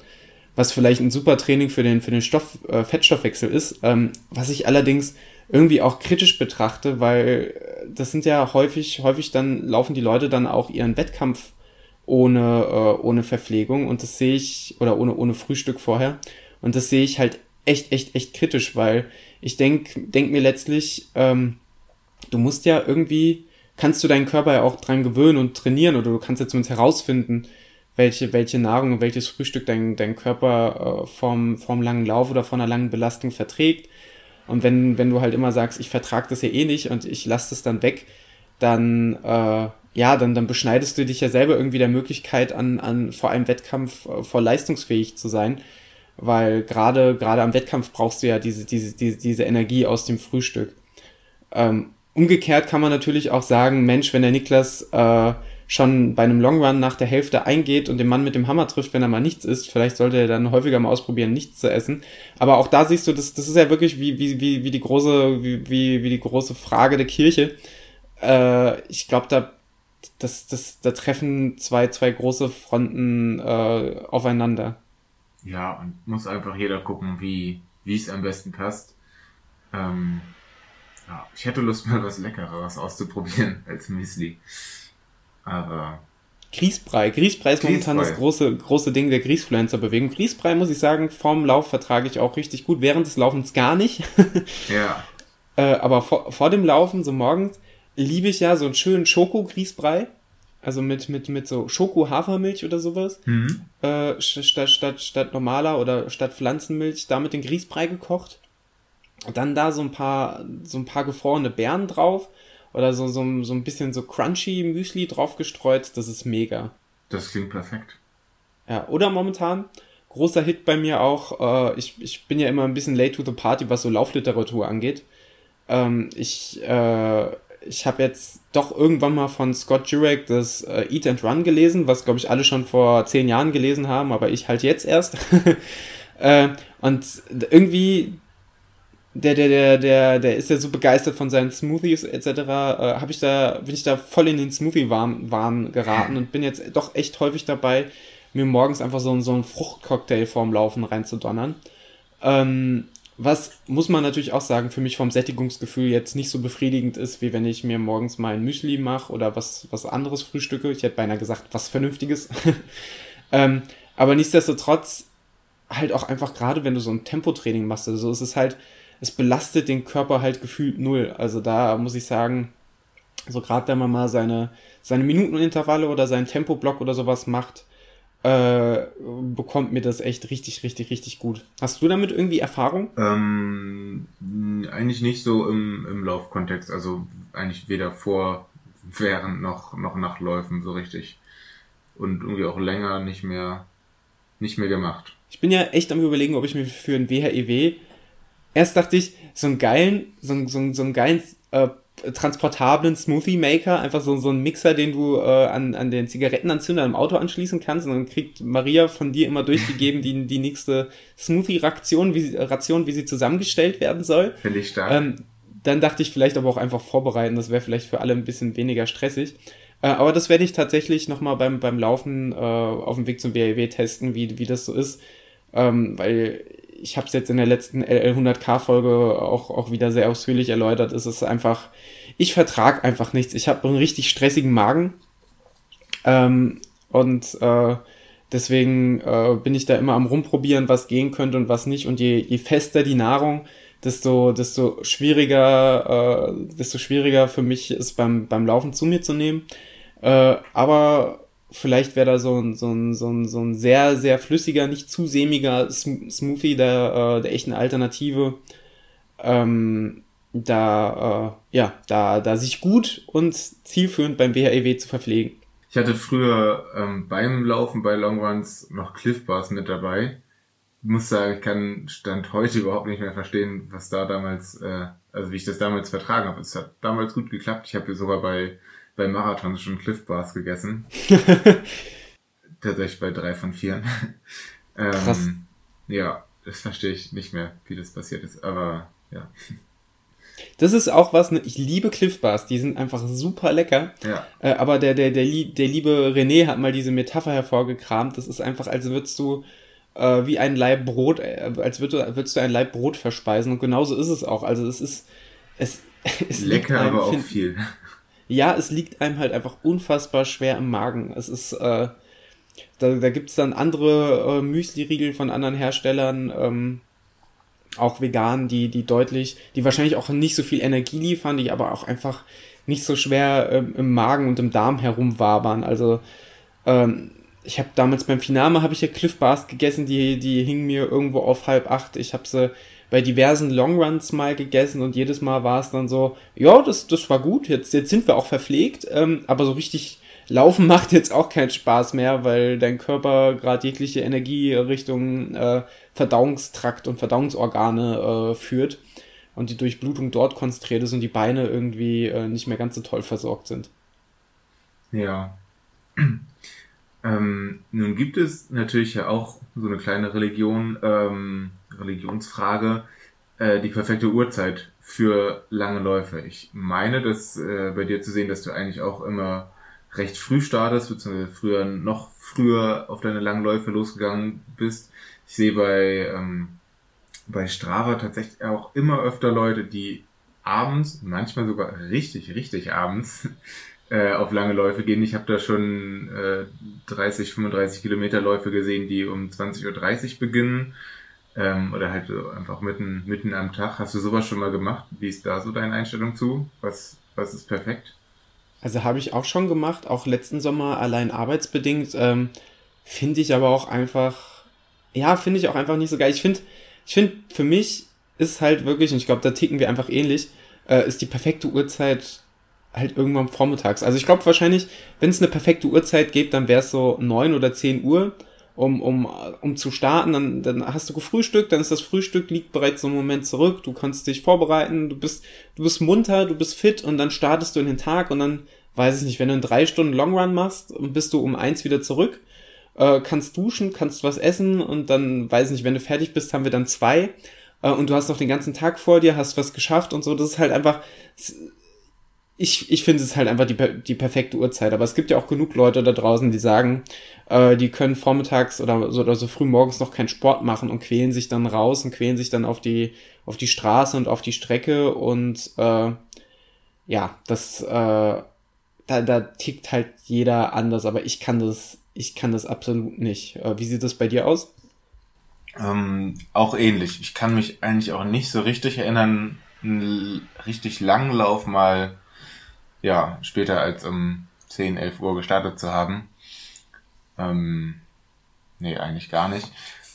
[SPEAKER 1] was vielleicht ein super Training für den, für den Stoff, äh, Fettstoffwechsel ist, ähm, was ich allerdings irgendwie auch kritisch betrachte, weil äh, das sind ja häufig, häufig dann laufen die Leute dann auch ihren Wettkampf ohne, äh, ohne Verpflegung und das sehe ich, oder ohne, ohne Frühstück vorher. Und das sehe ich halt echt, echt, echt kritisch, weil ich denke denk mir letztlich, ähm, du musst ja irgendwie, kannst du deinen Körper ja auch dran gewöhnen und trainieren oder du kannst ja zumindest herausfinden, welche, welche Nahrung und welches Frühstück dein, dein Körper äh, vom, vom langen Lauf oder von einer langen Belastung verträgt. Und wenn, wenn du halt immer sagst, ich vertrag das ja eh nicht und ich lasse das dann weg, dann, äh, ja, dann, dann beschneidest du dich ja selber irgendwie der Möglichkeit an, an vor einem Wettkampf äh, vor leistungsfähig zu sein. Weil gerade, gerade am Wettkampf brauchst du ja diese, diese, diese, diese Energie aus dem Frühstück. Ähm, umgekehrt kann man natürlich auch sagen, Mensch, wenn der Niklas äh, schon bei einem Long Run nach der Hälfte eingeht und den Mann mit dem Hammer trifft, wenn er mal nichts isst, vielleicht sollte er dann häufiger mal ausprobieren, nichts zu essen. Aber auch da siehst du, das, das ist ja wirklich wie, wie, wie, wie die große, wie, wie, wie die große Frage der Kirche. Äh, ich glaube, da, das, das, da treffen zwei, zwei große Fronten äh, aufeinander.
[SPEAKER 2] Ja, und muss einfach jeder gucken, wie, wie es am besten passt. Ähm, ja, ich hätte Lust, mal was Leckereres auszuprobieren als Müsli. Aber.
[SPEAKER 1] Grießbrei. Grießbrei ist momentan das große, große Ding der Grießfluencer-Bewegung. Grießbrei, muss ich sagen, vorm Lauf vertrage ich auch richtig gut. Während des Laufens gar nicht.
[SPEAKER 2] ja.
[SPEAKER 1] Äh, aber vor, vor dem Laufen, so morgens, liebe ich ja so einen schönen Schoko-Grießbrei. Also mit, mit, mit so Schoko-Hafermilch oder sowas. Mhm. Äh, statt, statt, statt normaler oder statt Pflanzenmilch, da mit den Grießbrei gekocht. Dann da so ein paar, so ein paar gefrorene Beeren drauf oder so, so, so ein bisschen so crunchy Müsli drauf gestreut. Das ist mega.
[SPEAKER 2] Das klingt perfekt.
[SPEAKER 1] Ja, oder momentan großer Hit bei mir auch. Äh, ich, ich bin ja immer ein bisschen late to the party, was so Laufliteratur angeht. Ähm, ich äh, ich habe jetzt doch irgendwann mal von Scott Jurek das äh, Eat and Run gelesen, was glaube ich alle schon vor zehn Jahren gelesen haben, aber ich halt jetzt erst. äh, und irgendwie der, der, der, der, der ist ja so begeistert von seinen Smoothies etc. Äh, habe ich da, bin ich da voll in den Smoothie-Wahn geraten und bin jetzt doch echt häufig dabei, mir morgens einfach so, so einen Fruchtcocktail vorm Laufen reinzudonnern. Ähm, was, muss man natürlich auch sagen, für mich vom Sättigungsgefühl jetzt nicht so befriedigend ist, wie wenn ich mir morgens mal ein Müsli mache oder was, was anderes frühstücke. Ich hätte beinahe gesagt, was Vernünftiges. ähm, aber nichtsdestotrotz halt auch einfach gerade, wenn du so ein Tempotraining machst, also es ist halt, es belastet den Körper halt gefühlt null. Also da muss ich sagen, so gerade wenn man mal seine, seine Minutenintervalle oder seinen Tempoblock oder sowas macht, äh, bekommt mir das echt richtig, richtig, richtig gut. Hast du damit irgendwie Erfahrung?
[SPEAKER 2] Ähm, eigentlich nicht so im, im Laufkontext, also eigentlich weder vor, während noch, noch nach Läufen so richtig. Und irgendwie auch länger nicht mehr, nicht mehr gemacht.
[SPEAKER 1] Ich bin ja echt am überlegen, ob ich mir für ein WHEW erst dachte ich, so einen geilen, so, so, so einen geilen äh, transportablen Smoothie Maker, einfach so, so ein Mixer, den du äh, an, an den Zigarettenanzünder im Auto anschließen kannst und dann kriegt Maria von dir immer durchgegeben die, die nächste Smoothie-Ration, wie, Ration, wie sie zusammengestellt werden soll.
[SPEAKER 2] Finde ich stark.
[SPEAKER 1] Ähm, dann dachte ich vielleicht aber auch einfach vorbereiten, das wäre vielleicht für alle ein bisschen weniger stressig. Äh, aber das werde ich tatsächlich nochmal beim, beim Laufen äh, auf dem Weg zum WAW testen, wie, wie das so ist. Ähm, weil ich habe es jetzt in der letzten LL100K-Folge auch, auch wieder sehr ausführlich erläutert. Es ist einfach, ich vertrage einfach nichts. Ich habe einen richtig stressigen Magen. Ähm, und äh, deswegen äh, bin ich da immer am rumprobieren, was gehen könnte und was nicht. Und je, je fester die Nahrung, desto, desto schwieriger, äh, desto schwieriger für mich ist beim, beim Laufen zu mir zu nehmen. Äh, aber vielleicht wäre da so ein, so, ein, so, ein, so ein sehr, sehr flüssiger, nicht zu sämiger Smoothie der, äh, der echten Alternative. Ähm, da, äh, ja, da, da sich gut und zielführend beim WHEW zu verpflegen.
[SPEAKER 2] Ich hatte früher ähm, beim Laufen bei Longruns noch Cliff Bars mit dabei. Ich muss sagen, ich kann Stand heute überhaupt nicht mehr verstehen, was da damals, äh, also wie ich das damals vertragen habe. Es hat damals gut geklappt. Ich habe sogar bei bei Marathons schon Cliff Bars gegessen. Tatsächlich bei drei von vier. ähm, Krass. Ja, das verstehe ich nicht mehr, wie das passiert ist, aber ja.
[SPEAKER 1] Das ist auch was, ne, ich liebe Cliff Bars, die sind einfach super lecker.
[SPEAKER 2] Ja.
[SPEAKER 1] Äh, aber der, der, der, der liebe René hat mal diese Metapher hervorgekramt. Das ist einfach, als würdest du äh, wie ein Laib Brot, äh, als würdest du, würdest du ein Laib Brot verspeisen. Und genauso ist es auch. Also es ist, es, es
[SPEAKER 2] lecker, aber auch viel
[SPEAKER 1] ja, es liegt einem halt einfach unfassbar schwer im Magen. Es ist, äh, da, da gibt es dann andere äh, Müsli-Riegel von anderen Herstellern, ähm, auch vegan, die, die deutlich, die wahrscheinlich auch nicht so viel Energie liefern, die aber auch einfach nicht so schwer ähm, im Magen und im Darm herumwabern. Also ähm, ich habe damals beim Finame habe ich ja Cliff Bars gegessen, die, die hingen mir irgendwo auf halb acht. Ich habe sie bei diversen Longruns mal gegessen und jedes Mal war es dann so, ja, das, das war gut, jetzt, jetzt sind wir auch verpflegt, ähm, aber so richtig Laufen macht jetzt auch keinen Spaß mehr, weil dein Körper gerade jegliche Energie Richtung äh, Verdauungstrakt und Verdauungsorgane äh, führt und die Durchblutung dort konzentriert ist und die Beine irgendwie äh, nicht mehr ganz so toll versorgt sind.
[SPEAKER 2] Ja. Ähm, nun gibt es natürlich ja auch so eine kleine Religion, ähm, Religionsfrage, äh, die perfekte Uhrzeit für lange Läufe. Ich meine, das äh, bei dir zu sehen, dass du eigentlich auch immer recht früh startest, beziehungsweise früher noch früher auf deine langen Läufe losgegangen bist. Ich sehe bei, ähm, bei Strava tatsächlich auch immer öfter Leute, die abends, manchmal sogar richtig, richtig abends, äh, auf lange Läufe gehen. Ich habe da schon äh, 30, 35 Kilometer Läufe gesehen, die um 20.30 Uhr beginnen. Ähm, oder halt so einfach mitten, mitten am Tag. Hast du sowas schon mal gemacht? Wie ist da so deine Einstellung zu? Was, was ist perfekt?
[SPEAKER 1] Also habe ich auch schon gemacht, auch letzten Sommer allein arbeitsbedingt. Ähm, finde ich aber auch einfach, ja, finde ich auch einfach nicht so geil. Ich finde, ich finde, für mich ist halt wirklich, und ich glaube, da ticken wir einfach ähnlich, äh, ist die perfekte Uhrzeit halt irgendwann vormittags. Also ich glaube wahrscheinlich, wenn es eine perfekte Uhrzeit gibt, dann wäre es so neun oder zehn Uhr, um, um, um zu starten. Dann, dann hast du gefrühstückt, dann ist das Frühstück, liegt bereits so einen Moment zurück, du kannst dich vorbereiten, du bist, du bist munter, du bist fit und dann startest du in den Tag und dann, weiß ich nicht, wenn du einen drei Stunden Longrun machst, bist du um eins wieder zurück, äh, kannst duschen, kannst was essen und dann, weiß ich nicht, wenn du fertig bist, haben wir dann zwei äh, und du hast noch den ganzen Tag vor dir, hast was geschafft und so. Das ist halt einfach, ich, ich finde es halt einfach die, die perfekte Uhrzeit. Aber es gibt ja auch genug Leute da draußen, die sagen, äh, die können vormittags oder so, oder so früh morgens noch keinen Sport machen und quälen sich dann raus und quälen sich dann auf die, auf die Straße und auf die Strecke und äh, ja, das, äh, da, da tickt halt jeder anders, aber ich kann das, ich kann das absolut nicht. Äh, wie sieht das bei dir aus?
[SPEAKER 2] Ähm, auch ähnlich. Ich kann mich eigentlich auch nicht so richtig erinnern, einen richtig langen Lauf mal ja, später als um 10, 11 Uhr gestartet zu haben. Ähm, nee, eigentlich gar nicht.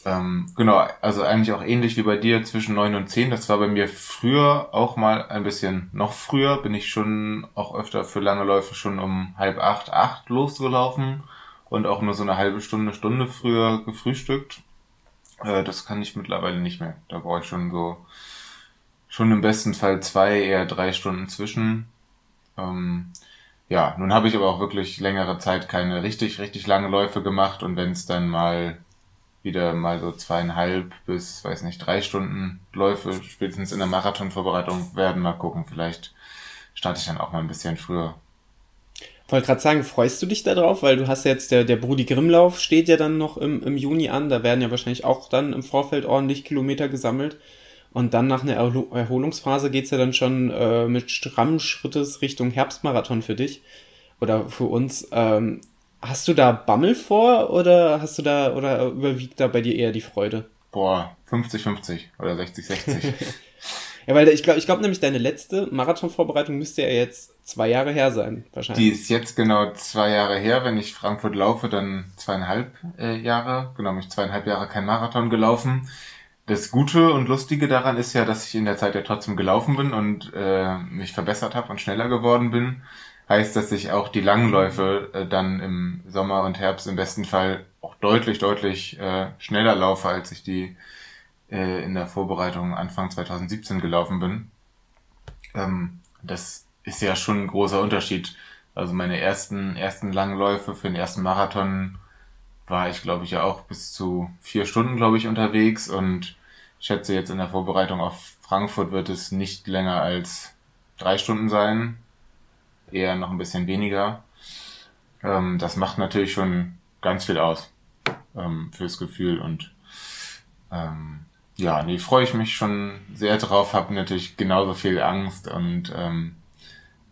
[SPEAKER 2] Ähm, genau, also eigentlich auch ähnlich wie bei dir zwischen 9 und 10. Das war bei mir früher auch mal ein bisschen noch früher. Bin ich schon auch öfter für lange Läufe schon um halb acht, acht losgelaufen und auch nur so eine halbe Stunde, Stunde früher gefrühstückt. Äh, das kann ich mittlerweile nicht mehr. Da brauche ich schon so, schon im besten Fall zwei, eher drei Stunden zwischen. Ähm, ja, nun habe ich aber auch wirklich längere Zeit keine richtig, richtig lange Läufe gemacht und wenn es dann mal wieder mal so zweieinhalb bis, weiß nicht, drei Stunden Läufe spätestens in der Marathonvorbereitung werden, mal gucken, vielleicht starte ich dann auch mal ein bisschen früher.
[SPEAKER 1] Wollte gerade sagen, freust du dich darauf, weil du hast jetzt, der, der Brudi Grimmlauf steht ja dann noch im, im Juni an, da werden ja wahrscheinlich auch dann im Vorfeld ordentlich Kilometer gesammelt. Und dann nach einer Erholungsphase geht's ja dann schon äh, mit strammen Schrittes Richtung Herbstmarathon für dich oder für uns. Ähm, hast du da Bammel vor oder hast du da oder überwiegt da bei dir eher die Freude?
[SPEAKER 2] Boah, 50-50 oder 60-60.
[SPEAKER 1] ja, weil ich glaube, ich glaube nämlich, deine letzte Marathonvorbereitung müsste ja jetzt zwei Jahre her sein,
[SPEAKER 2] wahrscheinlich. Die ist jetzt genau zwei Jahre her. Wenn ich Frankfurt laufe, dann zweieinhalb äh, Jahre. Genau, mich zweieinhalb Jahre kein Marathon gelaufen. Das Gute und Lustige daran ist ja, dass ich in der Zeit ja trotzdem gelaufen bin und äh, mich verbessert habe und schneller geworden bin. Heißt, dass ich auch die Langläufe äh, dann im Sommer und Herbst im besten Fall auch deutlich, deutlich äh, schneller laufe, als ich die äh, in der Vorbereitung Anfang 2017 gelaufen bin. Ähm, das ist ja schon ein großer Unterschied. Also meine ersten, ersten Langläufe für den ersten Marathon war ich, glaube ich, ja auch bis zu vier Stunden, glaube ich, unterwegs und schätze jetzt in der Vorbereitung auf Frankfurt wird es nicht länger als drei Stunden sein, eher noch ein bisschen weniger. Ähm, das macht natürlich schon ganz viel aus ähm, fürs Gefühl und ähm, ja, nee, freue ich mich schon sehr drauf, habe natürlich genauso viel Angst und ähm,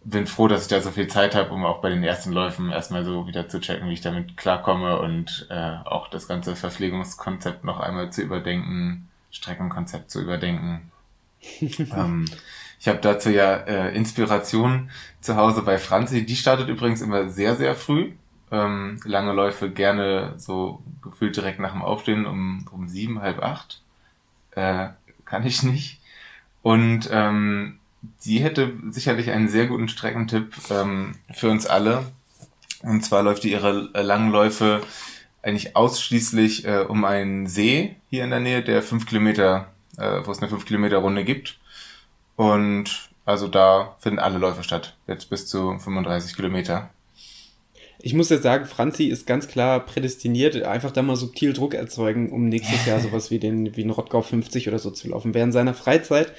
[SPEAKER 2] bin froh, dass ich da so viel Zeit habe, um auch bei den ersten Läufen erstmal so wieder zu checken, wie ich damit klarkomme und äh, auch das ganze Verpflegungskonzept noch einmal zu überdenken, Streckenkonzept zu überdenken. ähm, ich habe dazu ja äh, Inspiration zu Hause bei Franzi. Die startet übrigens immer sehr, sehr früh. Ähm, lange Läufe gerne so gefühlt direkt nach dem Aufstehen um, um sieben, halb acht. Äh, kann ich nicht. Und ähm, die hätte sicherlich einen sehr guten Streckentipp ähm, für uns alle. Und zwar läuft die ihre äh, langen Läufe eigentlich ausschließlich äh, um einen See hier in der Nähe, der fünf Kilometer, äh, wo es eine fünf Kilometer Runde gibt. Und also da finden alle Läufe statt, jetzt bis zu 35 Kilometer.
[SPEAKER 1] Ich muss jetzt sagen, Franzi ist ganz klar prädestiniert, einfach da mal subtil Druck erzeugen, um nächstes Jahr sowas wie den wie ein Rottgau 50 oder so zu laufen. Während seiner Freizeit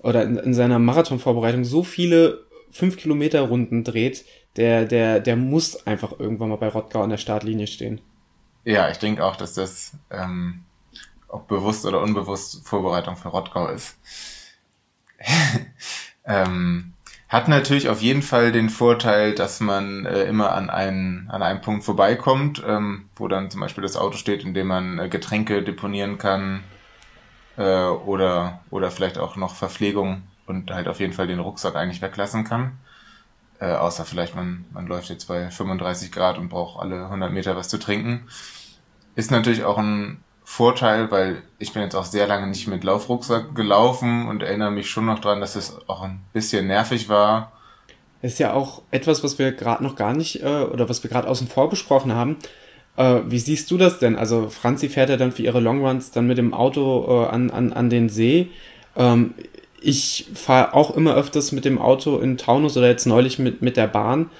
[SPEAKER 1] oder in, in seiner Marathonvorbereitung so viele 5 Kilometer Runden dreht, der, der, der muss einfach irgendwann mal bei Rottgau an der Startlinie stehen.
[SPEAKER 2] Ja, ich denke auch, dass das ähm, ob bewusst oder unbewusst Vorbereitung für Rottgau ist. ähm, hat natürlich auf jeden Fall den Vorteil, dass man äh, immer an, einen, an einem Punkt vorbeikommt, ähm, wo dann zum Beispiel das Auto steht, in dem man äh, Getränke deponieren kann äh, oder, oder vielleicht auch noch Verpflegung und halt auf jeden Fall den Rucksack eigentlich weglassen kann. Äh, außer vielleicht man, man läuft jetzt bei 35 Grad und braucht alle 100 Meter was zu trinken. Ist natürlich auch ein Vorteil, weil ich bin jetzt auch sehr lange nicht mit Laufrucksack gelaufen und erinnere mich schon noch dran, dass es auch ein bisschen nervig war.
[SPEAKER 1] ist ja auch etwas, was wir gerade noch gar nicht äh, oder was wir gerade außen vor besprochen haben. Äh, wie siehst du das denn? Also Franzi fährt ja dann für ihre Longruns dann mit dem Auto äh, an, an, an den See. Ähm, ich fahre auch immer öfters mit dem Auto in Taunus oder jetzt neulich mit, mit der Bahn.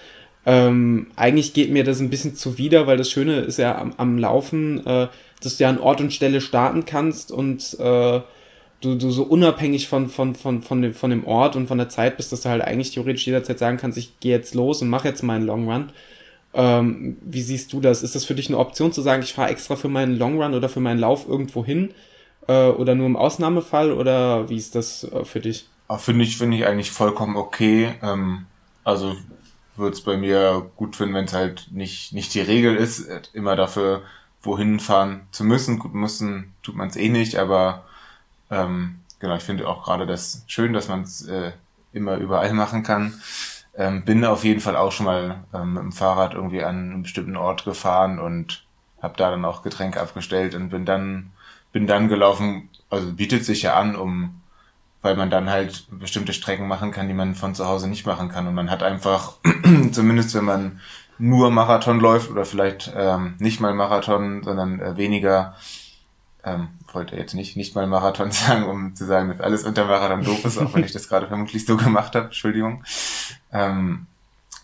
[SPEAKER 1] Ähm, eigentlich geht mir das ein bisschen zuwider, weil das Schöne ist ja am, am Laufen, äh, dass du ja an Ort und Stelle starten kannst und äh, du, du so unabhängig von, von, von, von, dem, von dem Ort und von der Zeit bist, dass du halt eigentlich theoretisch jederzeit sagen kannst, ich gehe jetzt los und mache jetzt meinen Long Run. Ähm, wie siehst du das? Ist das für dich eine Option zu sagen, ich fahre extra für meinen Long Run oder für meinen Lauf irgendwo hin? Äh, oder nur im Ausnahmefall? Oder wie ist das äh, für dich?
[SPEAKER 2] Finde ich, finde ich eigentlich vollkommen okay. Ähm, also würde es bei mir gut finden, wenn es halt nicht, nicht die Regel ist, immer dafür wohin fahren zu müssen. Gut, müssen tut man es eh nicht, aber ähm, genau, ich finde auch gerade das schön, dass man es äh, immer überall machen kann. Ähm, bin auf jeden Fall auch schon mal ähm, mit dem Fahrrad irgendwie an einem bestimmten Ort gefahren und habe da dann auch Getränke abgestellt und bin dann bin dann gelaufen. Also bietet sich ja an, um weil man dann halt bestimmte Strecken machen kann, die man von zu Hause nicht machen kann und man hat einfach zumindest wenn man nur Marathon läuft oder vielleicht ähm, nicht mal Marathon, sondern äh, weniger ähm, wollte jetzt nicht nicht mal Marathon sagen, um zu sagen, dass alles unter Marathon doof ist, auch wenn ich das gerade vermutlich so gemacht habe, Entschuldigung. Ähm,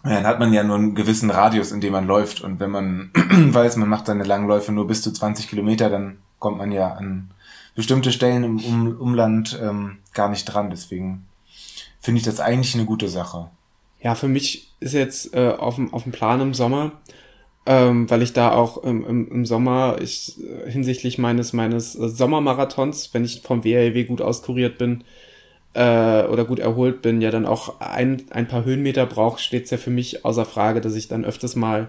[SPEAKER 2] dann hat man ja nur einen gewissen Radius, in dem man läuft. Und wenn man weiß, man macht seine Langläufe nur bis zu 20 Kilometer, dann kommt man ja an bestimmte Stellen im um Umland ähm, gar nicht dran. Deswegen finde ich das eigentlich eine gute Sache.
[SPEAKER 1] Ja, für mich ist jetzt äh, auf, dem, auf dem Plan im Sommer, ähm, weil ich da auch im, im, im Sommer ich, äh, hinsichtlich meines, meines äh, Sommermarathons, wenn ich vom WLW gut auskuriert bin äh, oder gut erholt bin, ja dann auch ein, ein paar Höhenmeter brauche, steht es ja für mich außer Frage, dass ich dann öfters mal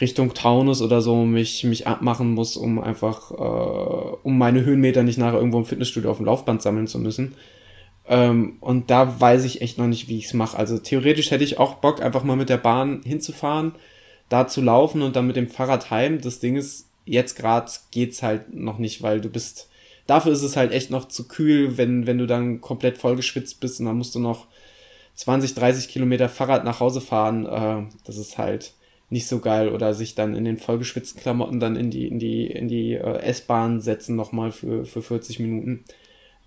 [SPEAKER 1] Richtung Taunus oder so mich, mich abmachen muss, um einfach, äh, um meine Höhenmeter nicht nachher irgendwo im Fitnessstudio auf dem Laufband sammeln zu müssen. Ähm, und da weiß ich echt noch nicht, wie ich es mache. Also theoretisch hätte ich auch Bock, einfach mal mit der Bahn hinzufahren, da zu laufen und dann mit dem Fahrrad heim. Das Ding ist, jetzt gerade geht's halt noch nicht, weil du bist, dafür ist es halt echt noch zu kühl, wenn, wenn du dann komplett vollgeschwitzt bist und dann musst du noch 20, 30 Kilometer Fahrrad nach Hause fahren. Äh, das ist halt nicht so geil oder sich dann in den vollgeschwitzten Klamotten dann in die, in die, in die äh, S-Bahn setzen nochmal für, für 40 Minuten.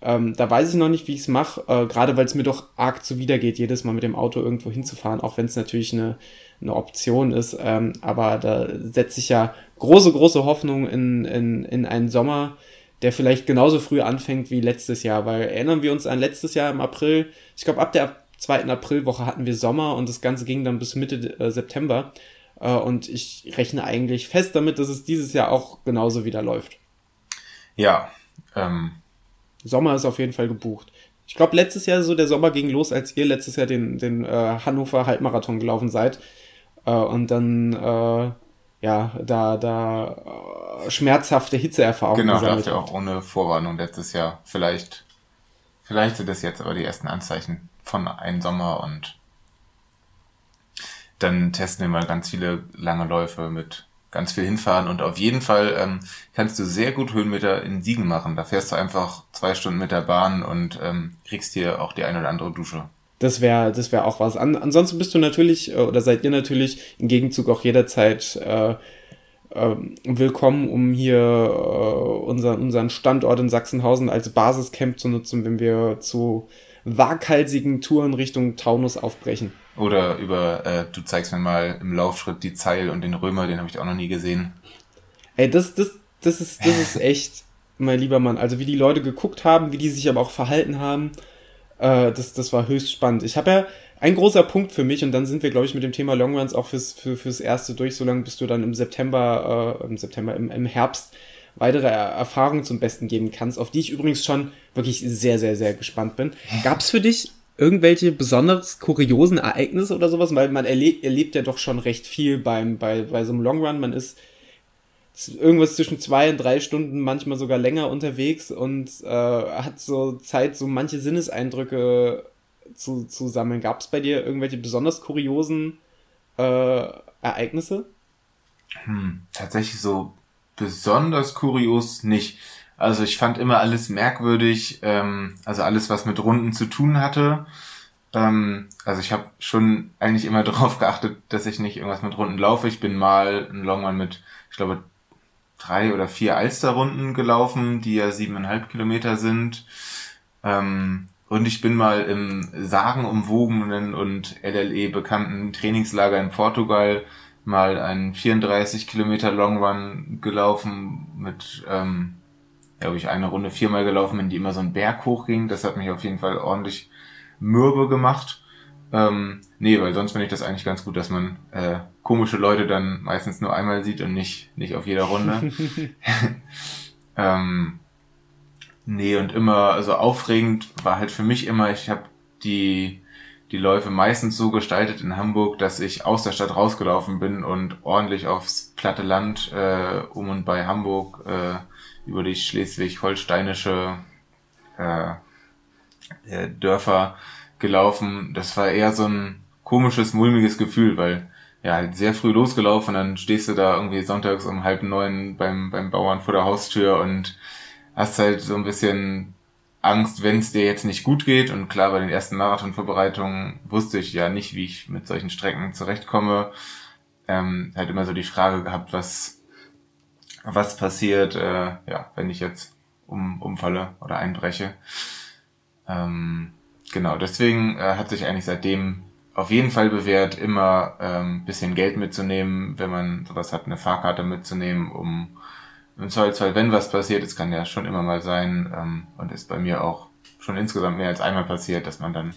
[SPEAKER 1] Ähm, da weiß ich noch nicht, wie ich es mache, äh, gerade weil es mir doch arg zuwidergeht, jedes Mal mit dem Auto irgendwo hinzufahren, auch wenn es natürlich eine, eine Option ist. Ähm, aber da setze ich ja große, große Hoffnung in, in, in einen Sommer, der vielleicht genauso früh anfängt wie letztes Jahr. Weil erinnern wir uns an letztes Jahr im April, ich glaube ab der zweiten Aprilwoche hatten wir Sommer und das Ganze ging dann bis Mitte äh, September. Äh, und ich rechne eigentlich fest damit, dass es dieses Jahr auch genauso wieder läuft.
[SPEAKER 2] Ja, ähm,
[SPEAKER 1] Sommer ist auf jeden Fall gebucht. Ich glaube, letztes Jahr so der Sommer ging los, als ihr letztes Jahr den, den äh, Hannover Halbmarathon gelaufen seid. Äh, und dann, äh, ja, da, da äh, schmerzhafte Hitzeerfahrungen
[SPEAKER 2] Genau, da habt ihr auch ohne Vorwarnung letztes Jahr. Vielleicht, vielleicht sind das jetzt aber die ersten Anzeichen von einem Sommer und dann testen wir mal ganz viele lange Läufe mit ganz viel hinfahren und auf jeden Fall ähm, kannst du sehr gut Höhenmeter in Siegen machen. Da fährst du einfach zwei Stunden mit der Bahn und ähm, kriegst dir auch die eine oder andere Dusche.
[SPEAKER 1] Das wäre das wäre auch was. An, ansonsten bist du natürlich äh, oder seid ihr natürlich im Gegenzug auch jederzeit äh, äh, willkommen, um hier äh, unseren, unseren Standort in Sachsenhausen als Basiscamp zu nutzen, wenn wir zu waghalsigen Touren Richtung Taunus aufbrechen.
[SPEAKER 2] Oder über, äh, du zeigst mir mal im Laufschritt die Zeil und den Römer, den habe ich auch noch nie gesehen.
[SPEAKER 1] Ey, das, das, das ist, das ist echt, mein lieber Mann. Also wie die Leute geguckt haben, wie die sich aber auch verhalten haben, äh, das, das war höchst spannend. Ich habe ja ein großer Punkt für mich und dann sind wir, glaube ich, mit dem Thema Longruns auch fürs, für, fürs erste durch, so lange bis du dann im September, äh, im September, im, im Herbst weitere Erfahrungen zum Besten geben kannst, auf die ich übrigens schon wirklich sehr, sehr, sehr gespannt bin. Gab es für dich irgendwelche besonders kuriosen Ereignisse oder sowas? Weil man erlebt, erlebt ja doch schon recht viel beim, bei, bei so einem Long Run. Man ist irgendwas zwischen zwei und drei Stunden, manchmal sogar länger unterwegs und äh, hat so Zeit, so manche Sinneseindrücke zu, zu sammeln. Gab es bei dir irgendwelche besonders kuriosen äh, Ereignisse?
[SPEAKER 2] Hm, tatsächlich so besonders kurios nicht. Also ich fand immer alles merkwürdig, ähm, also alles, was mit Runden zu tun hatte. Ähm, also ich habe schon eigentlich immer darauf geachtet, dass ich nicht irgendwas mit Runden laufe. Ich bin mal ein Longman mit, ich glaube, drei oder vier Alsterrunden gelaufen, die ja siebeneinhalb Kilometer sind. Ähm, und ich bin mal im sagenumwogenen und LLE bekannten Trainingslager in Portugal mal einen 34 Kilometer Long Run gelaufen mit ähm, ja, wo ich eine Runde viermal gelaufen bin, die immer so einen Berg hochging. Das hat mich auf jeden Fall ordentlich mürbe gemacht. Ähm, nee, weil sonst finde ich das eigentlich ganz gut, dass man äh, komische Leute dann meistens nur einmal sieht und nicht, nicht auf jeder Runde. ähm, nee, und immer, also aufregend war halt für mich immer, ich habe die, die Läufe meistens so gestaltet in Hamburg, dass ich aus der Stadt rausgelaufen bin und ordentlich aufs platte Land äh, um und bei Hamburg äh, über die schleswig-holsteinische äh, äh, Dörfer gelaufen. Das war eher so ein komisches, mulmiges Gefühl, weil ja, halt sehr früh losgelaufen, dann stehst du da irgendwie sonntags um halb neun beim, beim Bauern vor der Haustür und hast halt so ein bisschen Angst, wenn es dir jetzt nicht gut geht. Und klar, bei den ersten Marathonvorbereitungen wusste ich ja nicht, wie ich mit solchen Strecken zurechtkomme. Ähm, halt immer so die Frage gehabt, was, was passiert, äh, ja, wenn ich jetzt um, umfalle oder einbreche. Ähm, genau, deswegen äh, hat sich eigentlich seitdem auf jeden Fall bewährt, immer ähm, bisschen Geld mitzunehmen, wenn man sowas hat, eine Fahrkarte mitzunehmen, um im Zweifelsfall, wenn was passiert, es kann ja schon immer mal sein, ähm, und ist bei mir auch schon insgesamt mehr als einmal passiert, dass man dann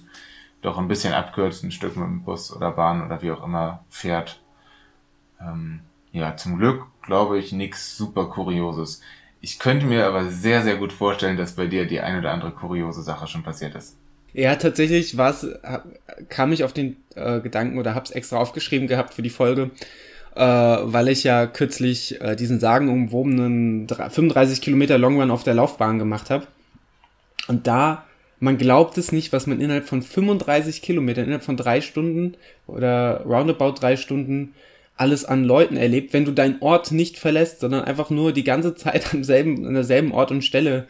[SPEAKER 2] doch ein bisschen abkürzt, ein Stück mit dem Bus oder Bahn oder wie auch immer fährt. Ähm, ja, zum Glück glaube ich nichts super Kurioses. Ich könnte mir aber sehr, sehr gut vorstellen, dass bei dir die eine oder andere kuriose Sache schon passiert ist.
[SPEAKER 1] Ja, tatsächlich war's, kam ich auf den äh, Gedanken oder hab's extra aufgeschrieben gehabt für die Folge, äh, weil ich ja kürzlich äh, diesen sagenumwobenen 35 Kilometer Longrun auf der Laufbahn gemacht habe. Und da, man glaubt es nicht, was man innerhalb von 35 Kilometern, innerhalb von drei Stunden oder roundabout drei Stunden alles an Leuten erlebt, wenn du deinen Ort nicht verlässt, sondern einfach nur die ganze Zeit am selben, an derselben Ort und Stelle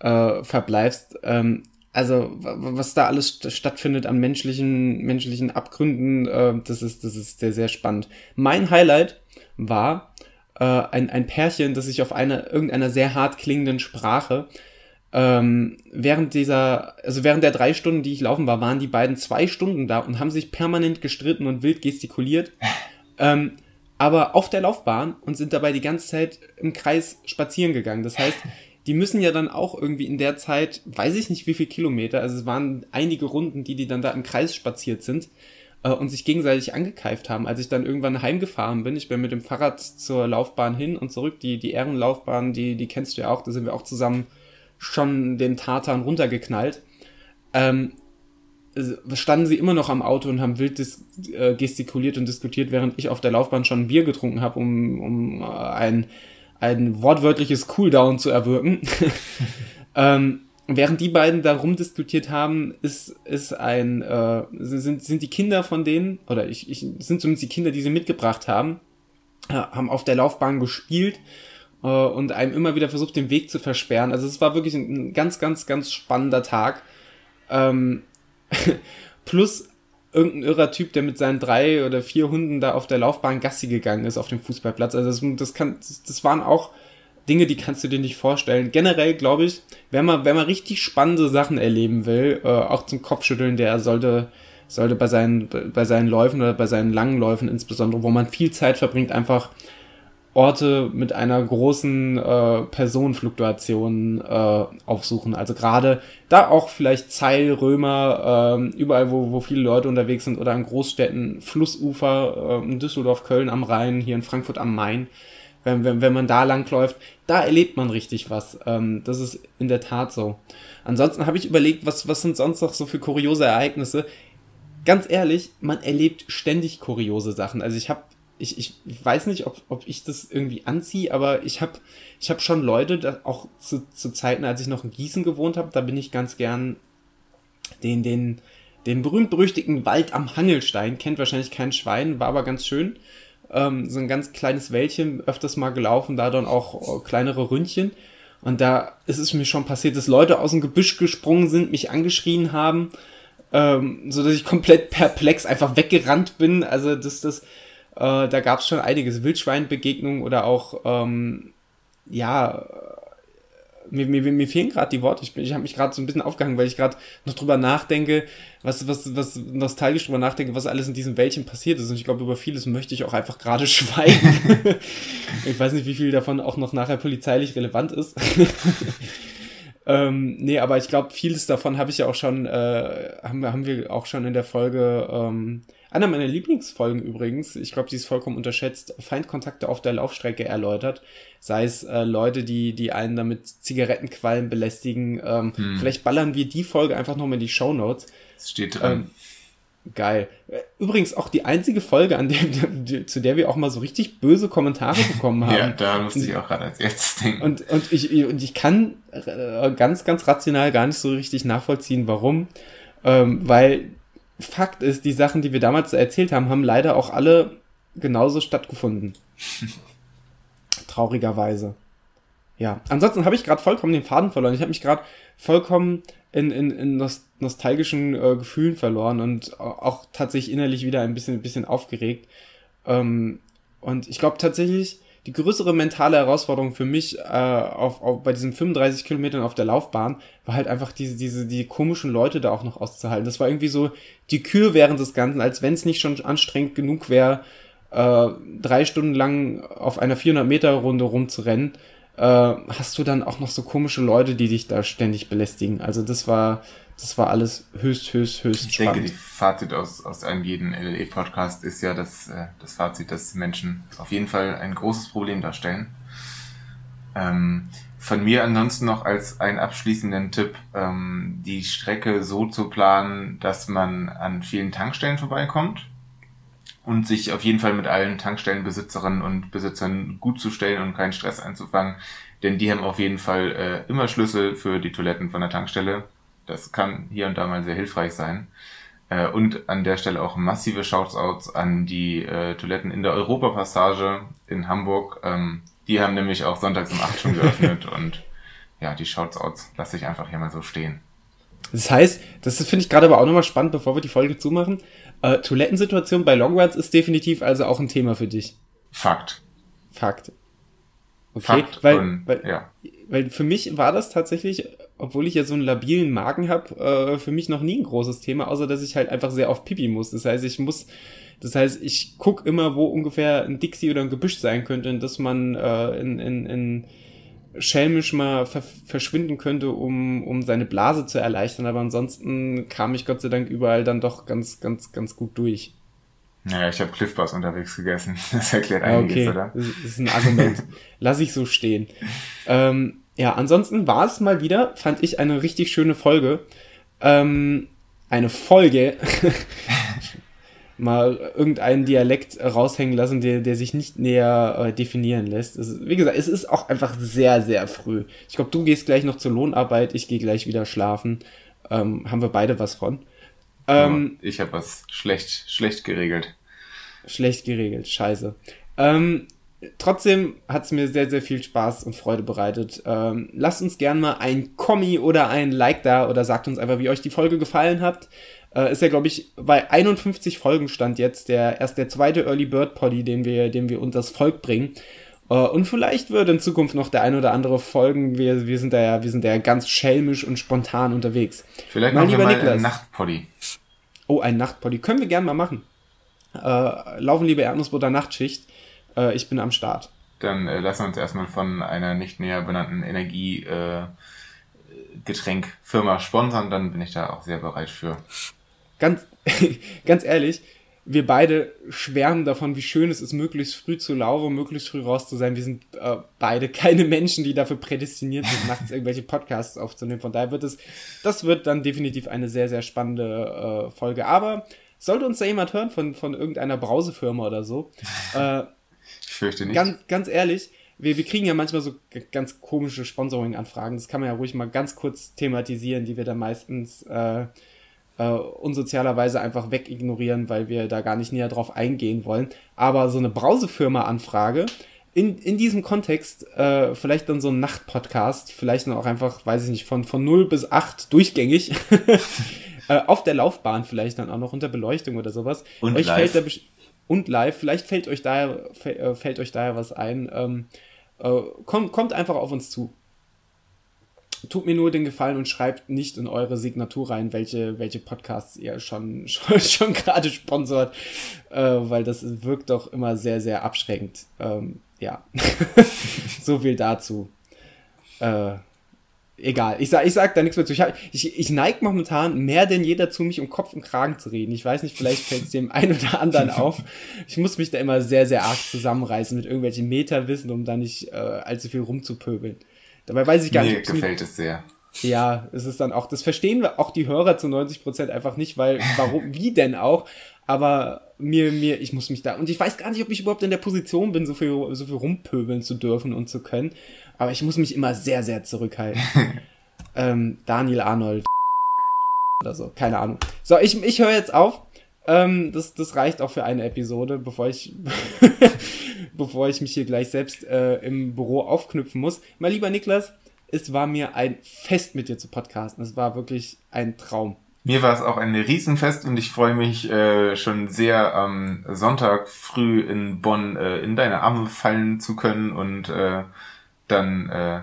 [SPEAKER 1] äh, verbleibst. Ähm, also was da alles stattfindet an menschlichen, menschlichen Abgründen, äh, das ist, das ist sehr, sehr spannend. Mein Highlight war äh, ein, ein Pärchen, das sich auf einer, irgendeiner sehr hart klingenden Sprache ähm, während dieser, also während der drei Stunden, die ich laufen war, waren die beiden zwei Stunden da und haben sich permanent gestritten und wild gestikuliert. ähm, aber auf der Laufbahn und sind dabei die ganze Zeit im Kreis spazieren gegangen. Das heißt, die müssen ja dann auch irgendwie in der Zeit, weiß ich nicht wie viel Kilometer, also es waren einige Runden, die die dann da im Kreis spaziert sind äh, und sich gegenseitig angekeift haben. Als ich dann irgendwann heimgefahren bin, ich bin mit dem Fahrrad zur Laufbahn hin und zurück, die, die Ehrenlaufbahn, die, die kennst du ja auch, da sind wir auch zusammen schon den Tartan runtergeknallt. Ähm, standen sie immer noch am Auto und haben wild äh, gestikuliert und diskutiert, während ich auf der Laufbahn schon ein Bier getrunken habe, um, um äh, ein ein wortwörtliches Cooldown zu erwirken. ähm, während die beiden da rumdiskutiert haben, ist, ist ein, äh, sind, sind die Kinder von denen, oder ich, ich, sind zumindest die Kinder, die sie mitgebracht haben, äh, haben auf der Laufbahn gespielt äh, und einem immer wieder versucht, den Weg zu versperren. Also es war wirklich ein ganz, ganz, ganz spannender Tag. Ähm, plus irgendein irrer Typ, der mit seinen drei oder vier Hunden da auf der Laufbahn Gassi gegangen ist auf dem Fußballplatz. Also das, das kann, das, waren auch Dinge, die kannst du dir nicht vorstellen. Generell glaube ich, wenn man, wenn man richtig spannende Sachen erleben will, äh, auch zum Kopfschütteln, der sollte, sollte bei seinen, bei seinen Läufen oder bei seinen langen Läufen insbesondere, wo man viel Zeit verbringt, einfach Orte mit einer großen äh, Personenfluktuation äh, aufsuchen. Also gerade da auch vielleicht Zeil, Römer, äh, überall, wo, wo viele Leute unterwegs sind oder an Großstädten, Flussufer, äh, in Düsseldorf, Köln am Rhein, hier in Frankfurt am Main. Wenn, wenn, wenn man da langläuft, da erlebt man richtig was. Ähm, das ist in der Tat so. Ansonsten habe ich überlegt, was, was sind sonst noch so für kuriose Ereignisse. Ganz ehrlich, man erlebt ständig kuriose Sachen. Also ich habe ich, ich, weiß nicht, ob, ob ich das irgendwie anziehe, aber ich habe ich hab schon Leute, auch zu, zu Zeiten, als ich noch in Gießen gewohnt habe, da bin ich ganz gern den, den, den berühmt-berüchtigten Wald am Hangelstein, kennt wahrscheinlich kein Schwein, war aber ganz schön. Ähm, so ein ganz kleines Wäldchen, öfters mal gelaufen, da dann auch äh, kleinere Ründchen. Und da ist es mir schon passiert, dass Leute aus dem Gebüsch gesprungen sind, mich angeschrien haben, ähm, so dass ich komplett perplex einfach weggerannt bin. Also das, das, äh, da gab es schon einiges. Wildschweinbegegnungen oder auch, ähm, ja, mir, mir, mir fehlen gerade die Worte. Ich, ich habe mich gerade so ein bisschen aufgehangen, weil ich gerade noch drüber nachdenke, was, was, was nostalgisch drüber nachdenke, was alles in diesem Wäldchen passiert ist. Und ich glaube, über vieles möchte ich auch einfach gerade schweigen. ich weiß nicht, wie viel davon auch noch nachher polizeilich relevant ist. ähm, nee, aber ich glaube, vieles davon habe ich ja auch schon, äh, haben, haben wir auch schon in der Folge ähm, einer meiner Lieblingsfolgen übrigens, ich glaube, die ist vollkommen unterschätzt, Feindkontakte auf der Laufstrecke erläutert. Sei es äh, Leute, die, die einen damit Zigarettenquallen belästigen. Ähm, hm. Vielleicht ballern wir die Folge einfach nochmal in die Show Notes.
[SPEAKER 2] Steht dran.
[SPEAKER 1] Ähm, geil. Übrigens auch die einzige Folge, an der, zu der wir auch mal so richtig böse Kommentare bekommen haben. ja,
[SPEAKER 2] da musste ich auch gerade als erstes denken.
[SPEAKER 1] Und, und, ich, und ich kann äh, ganz, ganz rational gar nicht so richtig nachvollziehen, warum. Ähm, weil Fakt ist, die Sachen, die wir damals erzählt haben, haben leider auch alle genauso stattgefunden. Traurigerweise. Ja, ansonsten habe ich gerade vollkommen den Faden verloren. Ich habe mich gerade vollkommen in, in, in nostalgischen äh, Gefühlen verloren und auch tatsächlich innerlich wieder ein bisschen, ein bisschen aufgeregt. Ähm, und ich glaube tatsächlich, die größere mentale Herausforderung für mich äh, auf, auf, bei diesen 35 Kilometern auf der Laufbahn war halt einfach diese, diese, die komischen Leute da auch noch auszuhalten. Das war irgendwie so die Kür während des Ganzen, als wenn es nicht schon anstrengend genug wäre, äh, drei Stunden lang auf einer 400 Meter Runde rumzurennen. Äh, hast du dann auch noch so komische Leute, die dich da ständig belästigen. Also das war, das war alles höchst, höchst, höchst
[SPEAKER 2] ich spannend. Ich denke, die Fazit aus, aus einem jeden LLE-Podcast ist ja dass, äh, das Fazit, dass Menschen auf jeden Fall ein großes Problem darstellen. Ähm, von mir ansonsten noch als einen abschließenden Tipp, ähm, die Strecke so zu planen, dass man an vielen Tankstellen vorbeikommt und sich auf jeden Fall mit allen Tankstellenbesitzerinnen und Besitzern gut zu stellen und keinen Stress einzufangen, denn die haben auf jeden Fall äh, immer Schlüssel für die Toiletten von der Tankstelle das kann hier und da mal sehr hilfreich sein. Äh, und an der Stelle auch massive Shoutouts an die äh, Toiletten in der Europapassage in Hamburg. Ähm, die haben nämlich auch sonntags um 8 schon geöffnet und ja, die Shoutouts lasse ich einfach hier mal so stehen.
[SPEAKER 1] Das heißt, das finde ich gerade aber auch nochmal spannend, bevor wir die Folge zumachen. Äh, Toilettensituation bei Longruns ist definitiv also auch ein Thema für dich.
[SPEAKER 2] Fakt.
[SPEAKER 1] Fakt. Okay,
[SPEAKER 2] Fakt
[SPEAKER 1] weil,
[SPEAKER 2] und,
[SPEAKER 1] weil,
[SPEAKER 2] ja.
[SPEAKER 1] weil für mich war das tatsächlich obwohl ich ja so einen labilen Magen habe, äh, für mich noch nie ein großes Thema, außer dass ich halt einfach sehr oft Pipi muss. Das heißt, ich muss, das heißt, ich guck immer, wo ungefähr ein Dixie oder ein Gebüsch sein könnte, in das man äh, in, in, in schelmisch mal ver verschwinden könnte, um, um seine Blase zu erleichtern. Aber ansonsten kam ich Gott sei Dank überall dann doch ganz, ganz, ganz gut durch.
[SPEAKER 2] Naja, ich habe Cliff Bars unterwegs gegessen. Das erklärt einiges,
[SPEAKER 1] okay.
[SPEAKER 2] oder?
[SPEAKER 1] Das ist ein Argument. Lass ich so stehen. Ähm, ja, ansonsten war es mal wieder, fand ich, eine richtig schöne Folge. Ähm, eine Folge. mal irgendeinen Dialekt raushängen lassen, der, der sich nicht näher äh, definieren lässt. Ist, wie gesagt, es ist auch einfach sehr, sehr früh. Ich glaube, du gehst gleich noch zur Lohnarbeit, ich gehe gleich wieder schlafen. Ähm, haben wir beide was von.
[SPEAKER 2] Ähm, ich habe was schlecht, schlecht geregelt.
[SPEAKER 1] Schlecht geregelt, scheiße. Ähm, Trotzdem hat es mir sehr, sehr viel Spaß und Freude bereitet. Ähm, lasst uns gerne mal ein Kommi oder ein Like da oder sagt uns einfach, wie euch die Folge gefallen hat. Äh, ist ja, glaube ich, bei 51 Folgen stand jetzt der erst der zweite Early Bird Poddy, den wir, den wir unters Volk bringen. Äh, und vielleicht wird in Zukunft noch der ein oder andere folgen. Wir, wir sind da ja, wir sind da ja ganz schelmisch und spontan unterwegs.
[SPEAKER 2] Vielleicht mal lieber Niklas. ein Nachtpoddy.
[SPEAKER 1] Oh, ein Nachtpoddy. Können wir gerne mal machen. Äh, laufen liebe Erdnussbutter Nachtschicht. Äh, ich bin am Start.
[SPEAKER 2] Dann äh, lassen wir uns erstmal von einer nicht näher benannten Energiegetränkfirma äh, sponsern, dann bin ich da auch sehr bereit für.
[SPEAKER 1] Ganz, ganz ehrlich, wir beide schwärmen davon, wie schön es ist, möglichst früh zu laufen, möglichst früh raus zu sein. Wir sind äh, beide keine Menschen, die dafür prädestiniert sind, nachts irgendwelche Podcasts aufzunehmen. Von daher wird es, das wird dann definitiv eine sehr, sehr spannende äh, Folge. Aber sollte uns da jemand hören von, von irgendeiner Brausefirma oder so, äh,
[SPEAKER 2] ich fürchte nicht.
[SPEAKER 1] Ganz, ganz ehrlich, wir, wir kriegen ja manchmal so ganz komische Sponsoring-Anfragen. Das kann man ja ruhig mal ganz kurz thematisieren, die wir dann meistens äh, äh, unsozialerweise einfach wegignorieren, weil wir da gar nicht näher drauf eingehen wollen. Aber so eine Brausefirma-Anfrage, in, in diesem Kontext äh, vielleicht dann so ein Nachtpodcast, vielleicht dann auch einfach, weiß ich nicht, von, von 0 bis 8 durchgängig. äh, auf der Laufbahn vielleicht dann auch noch unter Beleuchtung oder sowas.
[SPEAKER 2] Und Euch live. fällt
[SPEAKER 1] und live. Vielleicht fällt euch daher, äh, fällt euch daher was ein. Ähm, äh, kommt, kommt einfach auf uns zu. Tut mir nur den Gefallen und schreibt nicht in eure Signatur rein, welche, welche Podcasts ihr schon, schon, schon gerade sponsort, äh, weil das wirkt doch immer sehr, sehr abschreckend. Ähm, ja, so viel dazu. Äh, egal, ich sag, ich sag da nichts mehr zu. Ich, ich, ich neige momentan mehr denn jeder zu, mich um Kopf und Kragen zu reden. Ich weiß nicht, vielleicht fällt es dem einen oder anderen auf. Ich muss mich da immer sehr, sehr arg zusammenreißen mit irgendwelchen Metawissen, um da nicht äh, allzu viel rumzupöbeln. Dabei weiß ich gar
[SPEAKER 2] Mir
[SPEAKER 1] nicht.
[SPEAKER 2] Mir gefällt es sehr.
[SPEAKER 1] Ja, es ist dann auch, das verstehen wir auch die Hörer zu 90 Prozent einfach nicht, weil, warum, wie denn auch? Aber mir, mir, ich muss mich da, und ich weiß gar nicht, ob ich überhaupt in der Position bin, so viel, so viel rumpöbeln zu dürfen und zu können. Aber ich muss mich immer sehr, sehr zurückhalten. ähm, Daniel Arnold oder so, keine Ahnung. So, ich, ich höre jetzt auf. Ähm, das, das reicht auch für eine Episode, bevor ich, bevor ich mich hier gleich selbst äh, im Büro aufknüpfen muss. Mein lieber Niklas, es war mir ein Fest mit dir zu podcasten. Es war wirklich ein Traum.
[SPEAKER 2] Mir war es auch ein Riesenfest und ich freue mich äh, schon sehr am Sonntag früh in Bonn äh, in deine Arme fallen zu können und äh, dann äh,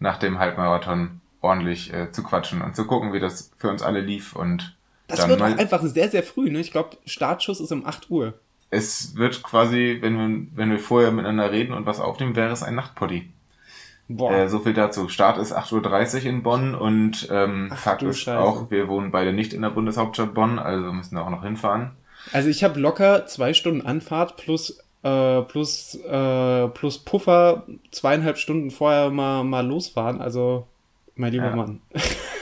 [SPEAKER 2] nach dem Halbmarathon ordentlich äh, zu quatschen und zu gucken, wie das für uns alle lief und
[SPEAKER 1] das wird auch einfach sehr, sehr früh, ne? Ich glaube, Startschuss ist um 8 Uhr.
[SPEAKER 2] Es wird quasi, wenn wir, wenn wir vorher miteinander reden und was aufnehmen, wäre es ein Nachtpoddy. Boah. Äh, so viel dazu. Start ist 8.30 Uhr in Bonn und ähm, Ach, Fakt ist Scheiße. auch, wir wohnen beide nicht in der Bundeshauptstadt Bonn, also müssen auch noch hinfahren.
[SPEAKER 1] Also ich habe locker zwei Stunden Anfahrt plus äh, plus äh, plus Puffer zweieinhalb Stunden vorher mal mal losfahren. Also mein lieber
[SPEAKER 2] ja.
[SPEAKER 1] Mann.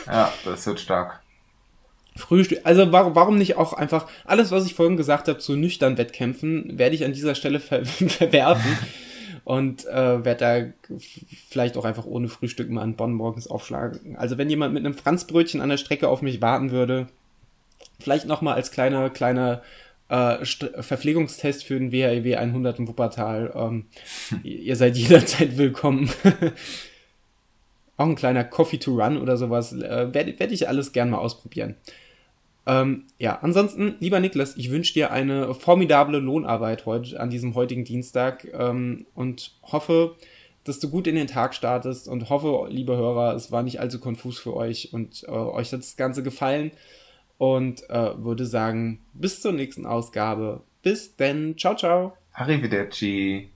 [SPEAKER 2] ja, das wird stark.
[SPEAKER 1] Frühstück, also warum, warum nicht auch einfach alles, was ich vorhin gesagt habe, zu nüchtern Wettkämpfen, werde ich an dieser Stelle ver verwerfen und äh, werde da vielleicht auch einfach ohne Frühstück mal an Bonn morgens aufschlagen. Also wenn jemand mit einem Franzbrötchen an der Strecke auf mich warten würde, vielleicht nochmal als kleiner, kleiner äh, Verpflegungstest für den WHEW 100 im Wuppertal. Ähm, ihr seid jederzeit willkommen. auch ein kleiner Coffee to Run oder sowas, äh, werde werd ich alles gern mal ausprobieren. Ähm, ja, ansonsten, lieber Niklas, ich wünsche dir eine formidable Lohnarbeit heute an diesem heutigen Dienstag ähm, und hoffe, dass du gut in den Tag startest und hoffe, liebe Hörer, es war nicht allzu konfus für euch und äh, euch hat das Ganze gefallen und äh, würde sagen, bis zur nächsten Ausgabe. Bis denn, ciao, ciao.
[SPEAKER 2] Arrivederci.